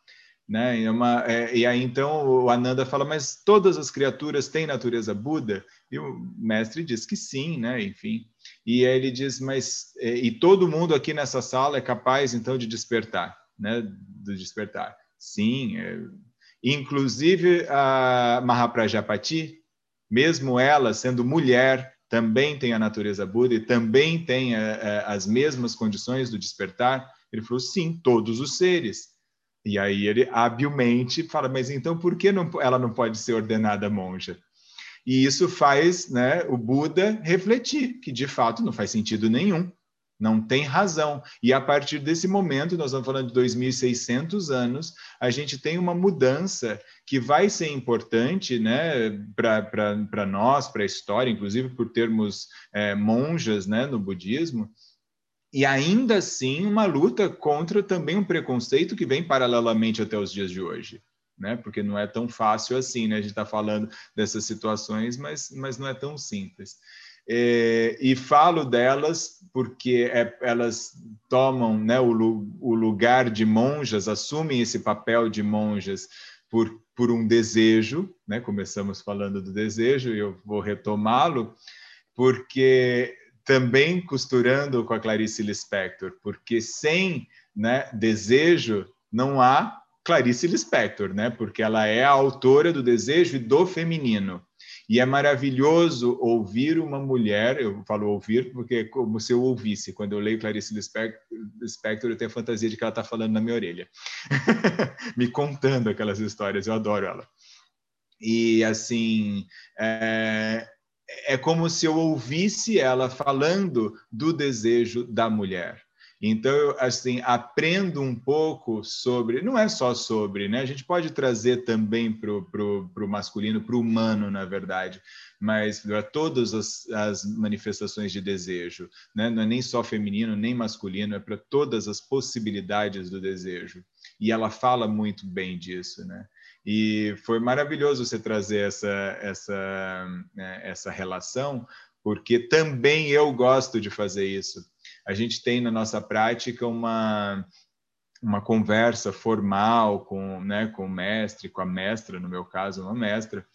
Né? E, uma, é, e aí então o Ananda fala, mas todas as criaturas têm natureza Buda? E o mestre diz que sim, né? Enfim. E aí ele diz, mas é, e todo mundo aqui nessa sala é capaz então de despertar, né? De despertar. Sim, é, inclusive a Mahaprajapati, mesmo ela sendo mulher, também tem a natureza Buda e também tem a, é, a, as mesmas condições do despertar. Ele falou, sim, todos os seres. E aí ele habilmente fala, mas então por que não, ela não pode ser ordenada monja? E isso faz né, o Buda refletir que de fato não faz sentido nenhum, não tem razão. E a partir desse momento, nós estamos falando de 2.600 anos, a gente tem uma mudança que vai ser importante né, para nós, para a história, inclusive por termos é, monjas né, no budismo, e ainda assim uma luta contra também um preconceito que vem paralelamente até os dias de hoje. Né? Porque não é tão fácil assim, né? A gente está falando dessas situações, mas, mas não é tão simples. É, e falo delas porque é, elas tomam né, o, o, lugar de monjas, assumem esse papel de monjas por, por um desejo, né? Começamos falando do desejo e eu vou retomá-lo, porque também costurando com a Clarice Lispector, porque sem né, desejo não há Clarice Lispector, né? Porque ela é a autora do desejo e do feminino. E é maravilhoso ouvir uma mulher, eu falo ouvir porque é como se eu ouvisse. Quando eu leio Clarice Lispector, eu tenho a fantasia de que ela está falando na minha orelha, me contando aquelas histórias. Eu adoro ela. E assim, é, é como se eu ouvisse ela falando do desejo da mulher. Então, eu, assim, aprendo um pouco sobre, não é só sobre, né? A gente pode trazer também para o masculino, para o humano, na verdade, mas para todas as, as, manifestações de desejo, né? Não é nem só feminino, nem masculino, é para todas as possibilidades do desejo. E ela fala muito bem disso, né? E foi maravilhoso você trazer essa, essa, né, essa relação, porque também eu gosto de fazer isso. A gente tem na nossa prática uma, uma conversa formal com, né, com o mestre, com a mestra, no meu caso, uma mestra,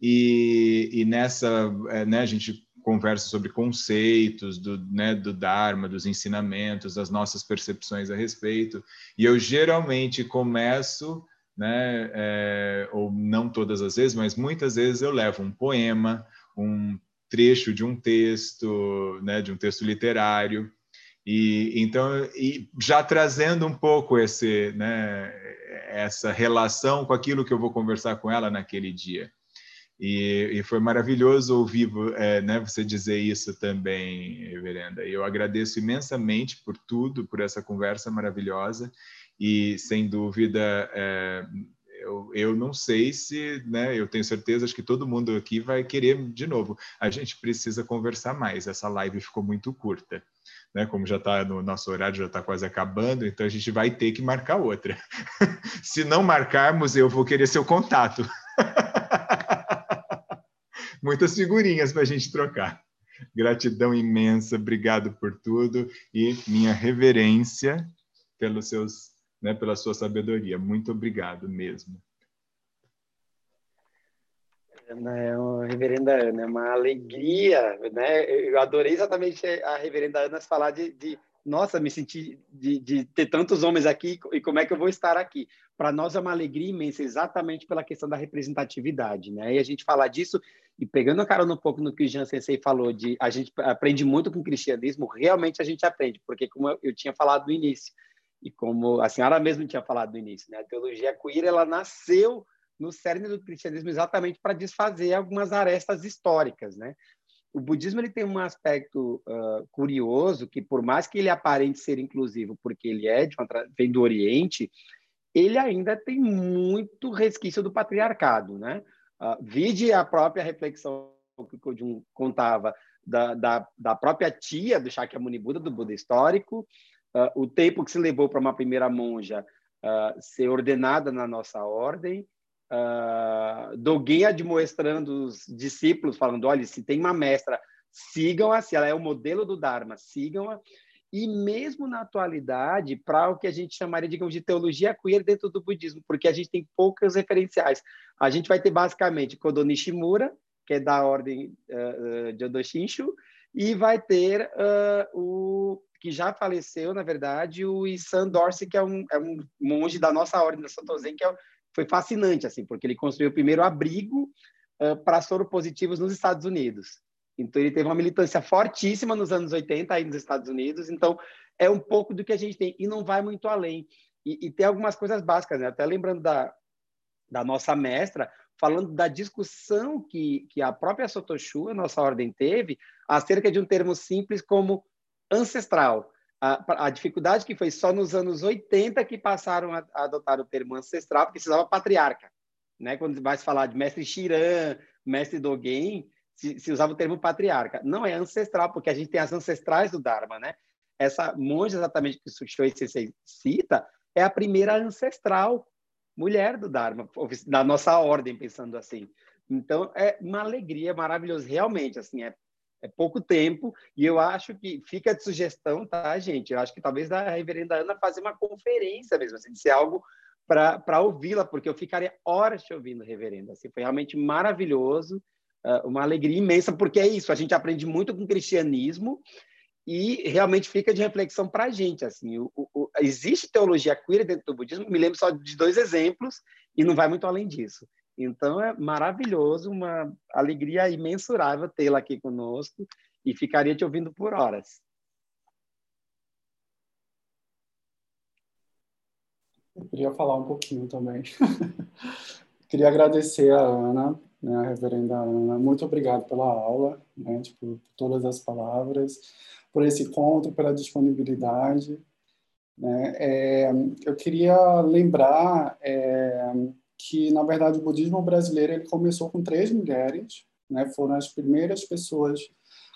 e, e nessa, é, né, a gente conversa sobre conceitos do, né, do Dharma, dos ensinamentos, das nossas percepções a respeito, e eu geralmente começo né? É, ou não todas as vezes, mas muitas vezes eu levo um poema, um trecho de um texto, né, de um texto literário, e então e já trazendo um pouco esse, né, essa relação com aquilo que eu vou conversar com ela naquele dia. E, e foi maravilhoso ouvir é, né, você dizer isso também, Reverenda. Eu agradeço imensamente por tudo, por essa conversa maravilhosa e sem dúvida é, eu, eu não sei se, né, eu tenho certeza acho que todo mundo aqui vai querer de novo. A gente precisa conversar mais. Essa live ficou muito curta, né? Como já está no nosso horário já está quase acabando, então a gente vai ter que marcar outra. se não marcarmos, eu vou querer seu contato. Muitas figurinhas para a gente trocar. Gratidão imensa, obrigado por tudo e minha reverência pelos seus, né, pela sua sabedoria. Muito obrigado mesmo. Ana, é uma reverenda Ana, é uma alegria, né? Eu adorei exatamente a reverenda Ana falar de, de nossa, me senti de, de, ter tantos homens aqui e como é que eu vou estar aqui. Para nós é uma alegria imensa, exatamente pela questão da representatividade, né? E a gente falar disso e pegando a cara um pouco no que o Jean Sensei falou de a gente aprende muito com o cristianismo, realmente a gente aprende, porque como eu, eu tinha falado no início e como a senhora mesmo tinha falado no início, né? A teologia queer ela nasceu no cerne do cristianismo exatamente para desfazer algumas arestas históricas, né? o budismo ele tem um aspecto uh, curioso que, por mais que ele aparente ser inclusivo, porque ele é de uma, vem do Oriente, ele ainda tem muito resquício do patriarcado, né? Uh, vide a própria reflexão que o Kodjun contava da, da, da, própria tia do Shakyamuni Buda, do Buda histórico, uh, o tempo que se levou para uma primeira monja uh, ser ordenada na nossa ordem, uh, Dogen admoestrando os discípulos, falando: olha, se tem uma mestra, sigam-a, se ela é o modelo do Dharma, sigam-a. E mesmo na atualidade, para o que a gente chamaria, digamos, de teologia queer dentro do budismo, porque a gente tem poucas referenciais. A gente vai ter basicamente Kodo Nishimura, que é da ordem uh, de Odoshinshu, e vai ter uh, o que já faleceu, na verdade, o Isan Dorsey, que é um, é um monge da nossa ordem da Santozen, que é, foi fascinante, assim, porque ele construiu o primeiro abrigo uh, para soropositivos nos Estados Unidos. Então, ele teve uma militância fortíssima nos anos 80 aí nos Estados Unidos. Então, é um pouco do que a gente tem e não vai muito além. E, e tem algumas coisas básicas, né? Até lembrando da, da nossa mestra, falando da discussão que, que a própria Sotoshu, a nossa ordem, teve acerca de um termo simples como ancestral a, a, dificuldade que foi só nos anos 80 que passaram a, a adotar o termo ancestral, porque precisava patriarca. Né? Quando vai se falar de mestre Shiran, mestre Dogen, se, se, usava o termo patriarca. Não é ancestral, porque a gente tem as ancestrais do Dharma. Né? Essa monja, exatamente que o Shoei cita, é a primeira ancestral mulher do Dharma, da nossa ordem, pensando assim. Então, é uma alegria, maravilhoso, realmente, assim, é é pouco tempo, e eu acho que fica de sugestão, tá, gente? Eu acho que talvez a reverenda Ana fazer uma conferência mesmo, assim, de ser algo para ouvi-la, porque eu ficaria horas te ouvindo, reverenda. Assim, foi realmente maravilhoso, uh, uma alegria imensa, porque é isso, a gente aprende muito com o cristianismo e realmente fica de reflexão para a gente. Assim, o, o, existe teologia queer dentro do budismo, me lembro só de dois exemplos, e não vai muito além disso. Então é maravilhoso, uma alegria imensurável tê-la aqui conosco e ficaria te ouvindo por horas. Eu queria falar um pouquinho também. queria agradecer a Ana, né, a reverenda Ana. Muito obrigado pela aula, né, tipo, por todas as palavras, por esse encontro, pela disponibilidade. Né. É, eu queria lembrar é, que, na verdade, o budismo brasileiro ele começou com três mulheres, né? foram as primeiras pessoas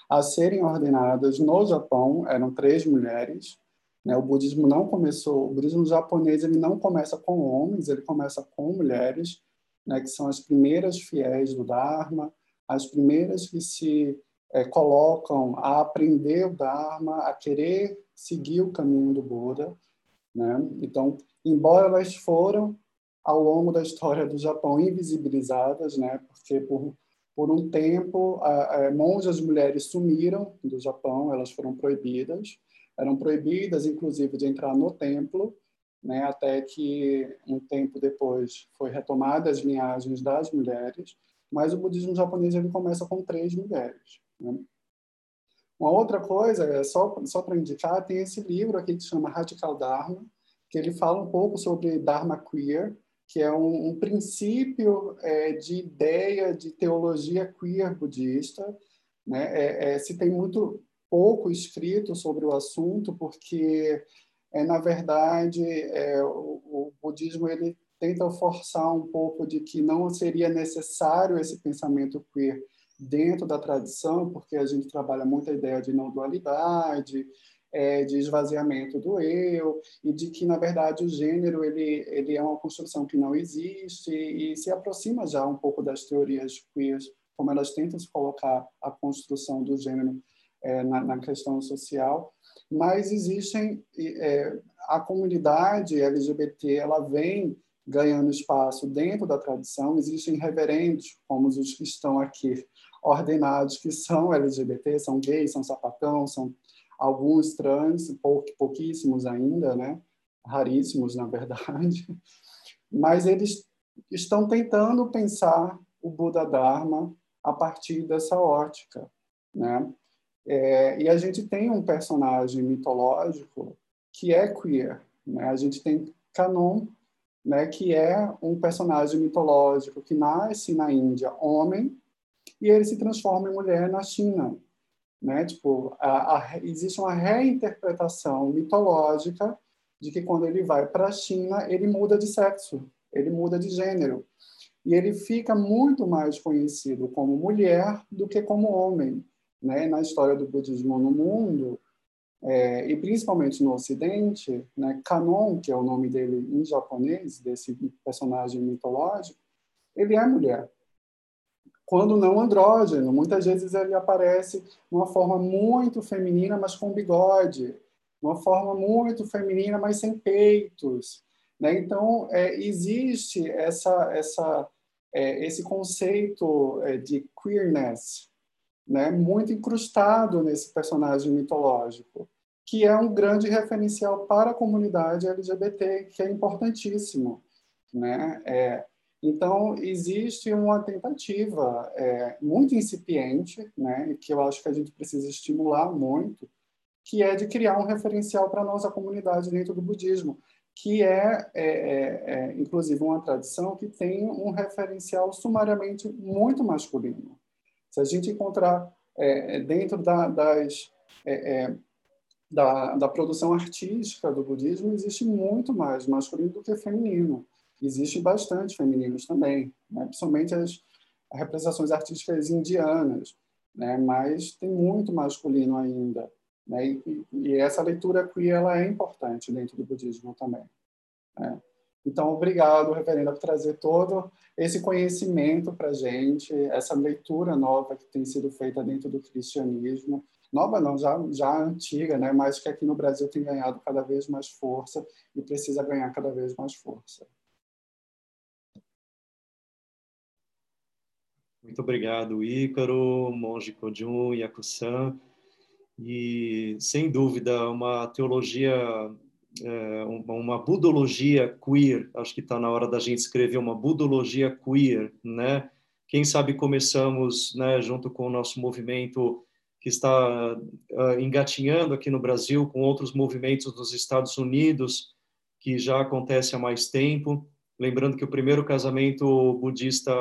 a serem ordenadas no Japão, eram três mulheres. Né? O budismo não começou, o budismo japonês ele não começa com homens, ele começa com mulheres, né? que são as primeiras fiéis do Dharma, as primeiras que se é, colocam a aprender o Dharma, a querer seguir o caminho do Buda. Né? Então, embora elas foram ao longo da história do Japão invisibilizadas, né? Porque por por um tempo a, a, monjas mulheres sumiram do Japão, elas foram proibidas, eram proibidas inclusive de entrar no templo, né? Até que um tempo depois foi retomada as linhagens das mulheres, mas o budismo japonês ele começa com três mulheres. Né? Uma outra coisa, é só, só para indicar, tem esse livro aqui que se chama Radical Dharma, que ele fala um pouco sobre Dharma Queer, que é um, um princípio é, de ideia de teologia queer budista. Né? É, é, se tem muito pouco escrito sobre o assunto, porque, é, na verdade, é, o, o budismo ele tenta forçar um pouco de que não seria necessário esse pensamento queer dentro da tradição, porque a gente trabalha muito a ideia de não dualidade, é, de esvaziamento do eu e de que na verdade o gênero ele ele é uma construção que não existe e se aproxima já um pouco das teorias queer como elas tentam se colocar a construção do gênero é, na, na, questão social, mas existem é, a comunidade LGBT ela vem ganhando espaço dentro da tradição. Existem reverendos, como os que estão aqui ordenados, que são LGBT, são gays, são sapatão, são alguns trans, pouquíssimos ainda, né? raríssimos, na verdade. Mas eles estão tentando pensar o Buda Dharma a partir dessa ótica, né? É, e a gente tem um personagem mitológico que é queer, né? A gente tem Kanon, né, que é um personagem mitológico que nasce na Índia homem e ele se transforma em mulher na China, né? Tipo, a, a, existe uma reinterpretação mitológica de que quando ele vai para a China, ele muda de sexo, ele muda de gênero. E ele fica muito mais conhecido como mulher do que como homem. Né? Na história do budismo no mundo, é, e principalmente no Ocidente, né, Kanon, que é o nome dele em japonês, desse personagem mitológico, ele é mulher. Quando não andrógeno, muitas vezes ele aparece de uma forma muito feminina, mas com bigode, uma forma muito feminina, mas sem peitos. Né? Então, é, existe essa, essa, é, esse conceito é, de queerness né, muito incrustado nesse personagem mitológico, que é um grande referencial para a comunidade LGBT, que é importantíssimo. Né? É, então, existe uma tentativa é, muito incipiente, né, que eu acho que a gente precisa estimular muito, que é de criar um referencial para a nossa comunidade dentro do budismo, que é, é, é, é, inclusive, uma tradição que tem um referencial sumariamente muito masculino. Se a gente encontrar é, dentro da, das, é, da, da, produção artística do budismo, existe muito mais masculino do que feminino. Existe bastante femininos também, né? principalmente as representações artísticas indianas, né? mas tem muito masculino ainda. Né? E, e, essa leitura queer ela é importante dentro do budismo também. Né? Então, obrigado, reverenda, por trazer todo esse conhecimento para a gente, essa leitura nova que tem sido feita dentro do cristianismo. Nova não, já, já antiga, né? mas que aqui no Brasil tem ganhado cada vez mais força e precisa ganhar cada vez mais força. Muito obrigado, Ícaro, Monge Kojun, Yakusan. E, sem dúvida, uma teologia, é, uma budologia queer, acho que está na hora da gente escrever uma budologia queer, né? Quem sabe começamos, né, junto com o nosso movimento que está uh, engatinhando aqui no Brasil, com outros movimentos nos Estados Unidos, que já acontece há mais tempo. Lembrando que o primeiro casamento budista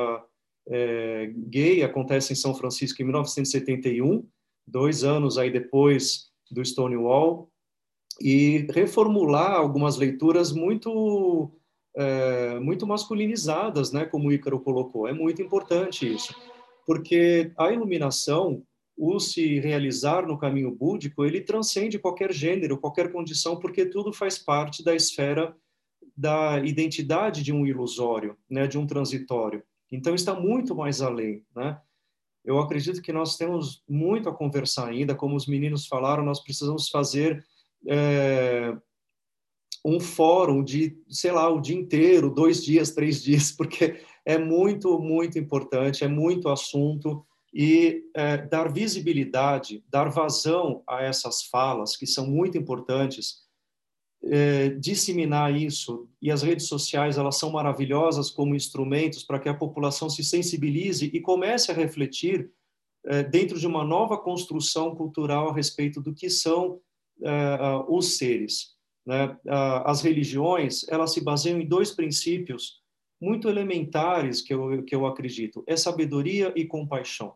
é, gay acontece em São Francisco em 1971, dois anos aí depois do Stonewall, e reformular algumas leituras muito é, muito masculinizadas, né, como o Ícaro colocou. É muito importante isso, porque a iluminação, o se realizar no caminho búdico, ele transcende qualquer gênero, qualquer condição, porque tudo faz parte da esfera da identidade de um ilusório, né, de um transitório. Então está muito mais além, né? Eu acredito que nós temos muito a conversar ainda, como os meninos falaram, nós precisamos fazer é, um fórum de, sei lá, o dia inteiro, dois dias, três dias, porque é muito, muito importante, é muito assunto e é, dar visibilidade, dar vazão a essas falas que são muito importantes é, disseminar isso e as redes sociais elas são maravilhosas como instrumentos para que a população se sensibilize e comece a refletir é, dentro de uma nova construção cultural a respeito do que são é, os seres. Né? As religiões elas se baseiam em dois princípios muito elementares que eu, que eu acredito: é sabedoria e compaixão.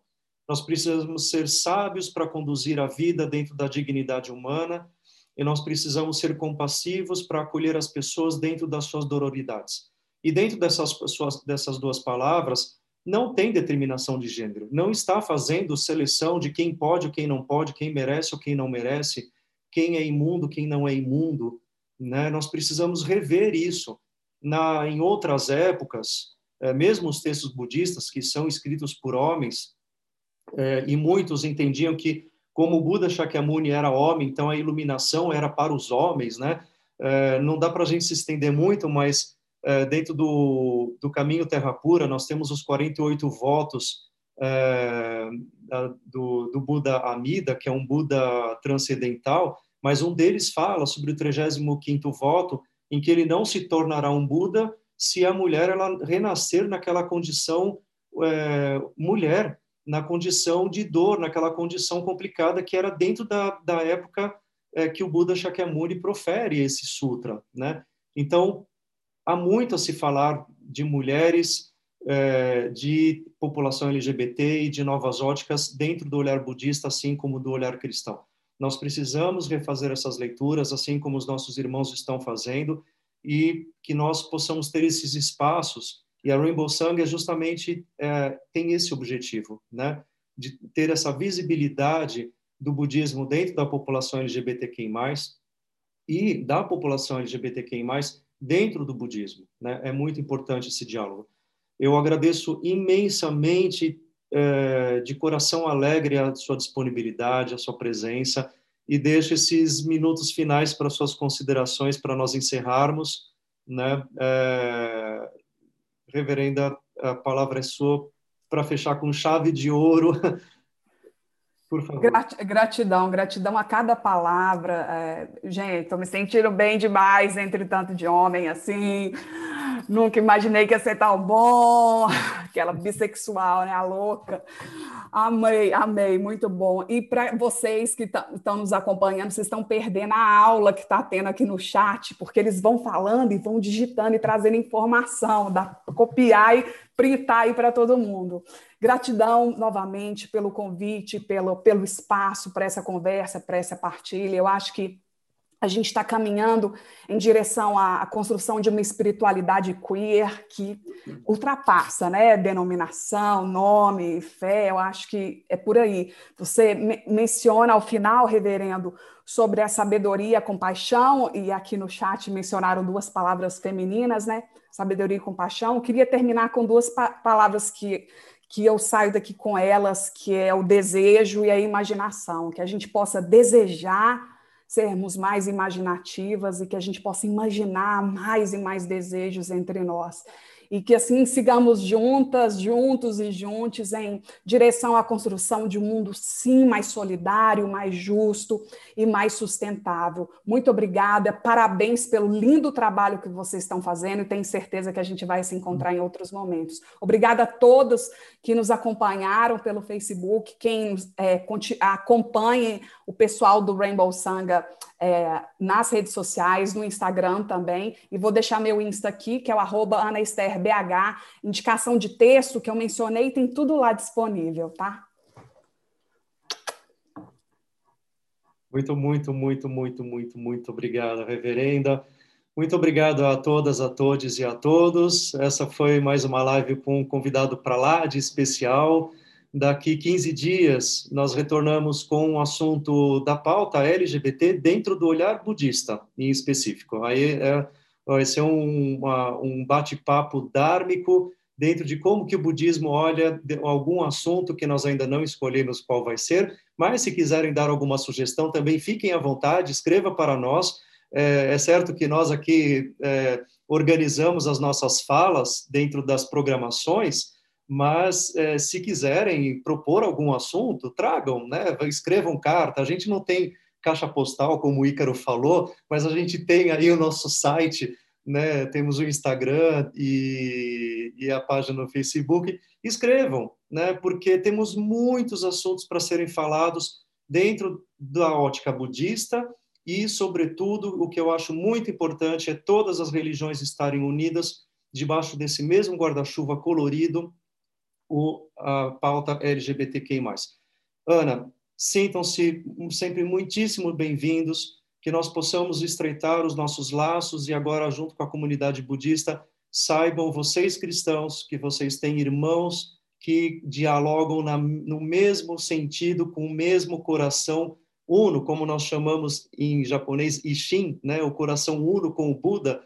Nós precisamos ser sábios para conduzir a vida dentro da dignidade humana e nós precisamos ser compassivos para acolher as pessoas dentro das suas dororidades. E dentro dessas, suas, dessas duas palavras, não tem determinação de gênero, não está fazendo seleção de quem pode ou quem não pode, quem merece ou quem não merece, quem é imundo, quem não é imundo. Né? Nós precisamos rever isso. Na, em outras épocas, é, mesmo os textos budistas que são escritos por homens, é, e muitos entendiam que como o Buda Shakyamuni era homem, então a iluminação era para os homens, né? É, não dá para a gente se estender muito, mas é, dentro do, do caminho Terra Pura nós temos os 48 votos é, do, do Buda Amida, que é um Buda transcendental, mas um deles fala sobre o 35º voto, em que ele não se tornará um Buda se a mulher ela renascer naquela condição mulher, na condição de dor, naquela condição complicada que era dentro da, da época é, que o Buda Shakyamuni profere esse sutra, né? Então, há muito a se falar de mulheres, é, de população LGBT e de novas óticas dentro do olhar budista, assim como do olhar cristão. Nós precisamos refazer essas leituras, assim como os nossos irmãos estão fazendo, e que nós possamos ter esses espaços. E a Rainbow Sangha justamente é, tem esse objetivo, né? De ter essa visibilidade do budismo dentro da população LGBTQI+, e da população LGBTQI+, dentro do budismo. Né? É muito importante esse diálogo. Eu agradeço imensamente, é, de coração alegre, a sua disponibilidade, a sua presença, e deixo esses minutos finais para suas considerações para nós encerrarmos, né? É, reverenda, a palavra é sua para fechar com chave de ouro. Por favor. Gratidão, gratidão a cada palavra. É, gente, estou me sentindo bem demais entre tanto de homem assim. Nunca imaginei que ia ser tão bom. Aquela bissexual, né? A louca. Amei, amei, muito bom. E para vocês que estão nos acompanhando, vocês estão perdendo a aula que está tendo aqui no chat, porque eles vão falando e vão digitando e trazendo informação, dá copiar e printar aí para todo mundo. Gratidão novamente pelo convite, pelo, pelo espaço para essa conversa, para essa partilha. Eu acho que a gente está caminhando em direção à, construção de uma espiritualidade queer que ultrapassa, né? Denominação, nome, fé, eu acho que é por aí. Você me menciona ao final, reverendo, sobre a sabedoria, a compaixão, e aqui no chat mencionaram duas palavras femininas, né? Sabedoria e compaixão. Eu queria terminar com duas pa palavras que que eu saio daqui com elas, que é o desejo e a imaginação, que a gente possa desejar sermos mais imaginativas e que a gente possa imaginar mais e mais desejos entre nós e que assim sigamos juntas, juntos e juntos em direção à construção de um mundo sim mais solidário, mais justo e mais sustentável. Muito obrigada, parabéns pelo lindo trabalho que vocês estão fazendo e tenho certeza que a gente vai se encontrar em outros momentos. Obrigada a todos que nos acompanharam pelo Facebook, quem é, acompanhe o pessoal do Rainbow Sanga é, nas redes sociais, no Instagram também, e vou deixar meu Insta aqui, que é o arroba AnaEsterBH, indicação de texto que eu mencionei, tem tudo lá disponível, tá? Muito, muito, muito, muito, muito, muito obrigado, reverenda. Muito obrigado a todas, a todos e a todos. Essa foi mais uma live com um convidado para lá de especial. Daqui 15 dias, nós retornamos com o um assunto da pauta LGBT dentro do olhar budista, em específico. Aí é, vai ser um, um bate-papo dármico dentro de como que o budismo olha algum assunto que nós ainda não escolhemos qual vai ser, mas se quiserem dar alguma sugestão, também fiquem à vontade, escreva para nós. É, é certo que nós aqui é, organizamos as nossas falas dentro das programações, mas é, se quiserem propor algum assunto, tragam, né? escrevam carta. A gente não tem caixa postal, como o Ícaro falou, mas a gente tem aí o nosso site, né? temos o Instagram e, e a página no Facebook. Escrevam, né? porque temos muitos assuntos para serem falados dentro da ótica budista e, sobretudo, o que eu acho muito importante é todas as religiões estarem unidas debaixo desse mesmo guarda-chuva colorido o, a pauta LGBTQI+. Ana, sintam-se sempre muitíssimo bem-vindos, que nós possamos estreitar os nossos laços e agora, junto com a comunidade budista, saibam vocês cristãos que vocês têm irmãos que dialogam na, no mesmo sentido, com o mesmo coração uno, como nós chamamos em japonês Ishin, né? o coração uno com o Buda,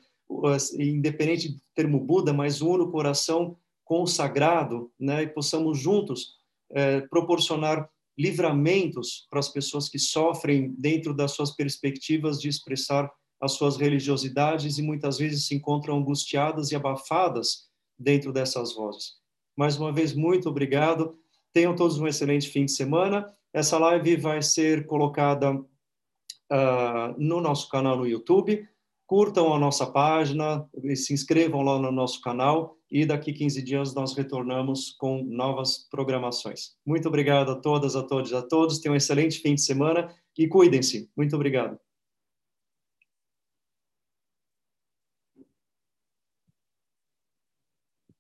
independente do termo Buda, mas uno, coração consagrado, né, e possamos juntos é, proporcionar livramentos para as pessoas que sofrem dentro das suas perspectivas de expressar as suas religiosidades e muitas vezes se encontram angustiadas e abafadas dentro dessas vozes. Mais uma vez, muito obrigado. Tenham todos um excelente fim de semana. Essa live vai ser colocada uh, no nosso canal no YouTube. Curtam a nossa página, se inscrevam lá no nosso canal e daqui 15 dias nós retornamos com novas programações. Muito obrigado a todas, a todos, a todos. Tenham um excelente fim de semana e cuidem-se. Muito obrigado.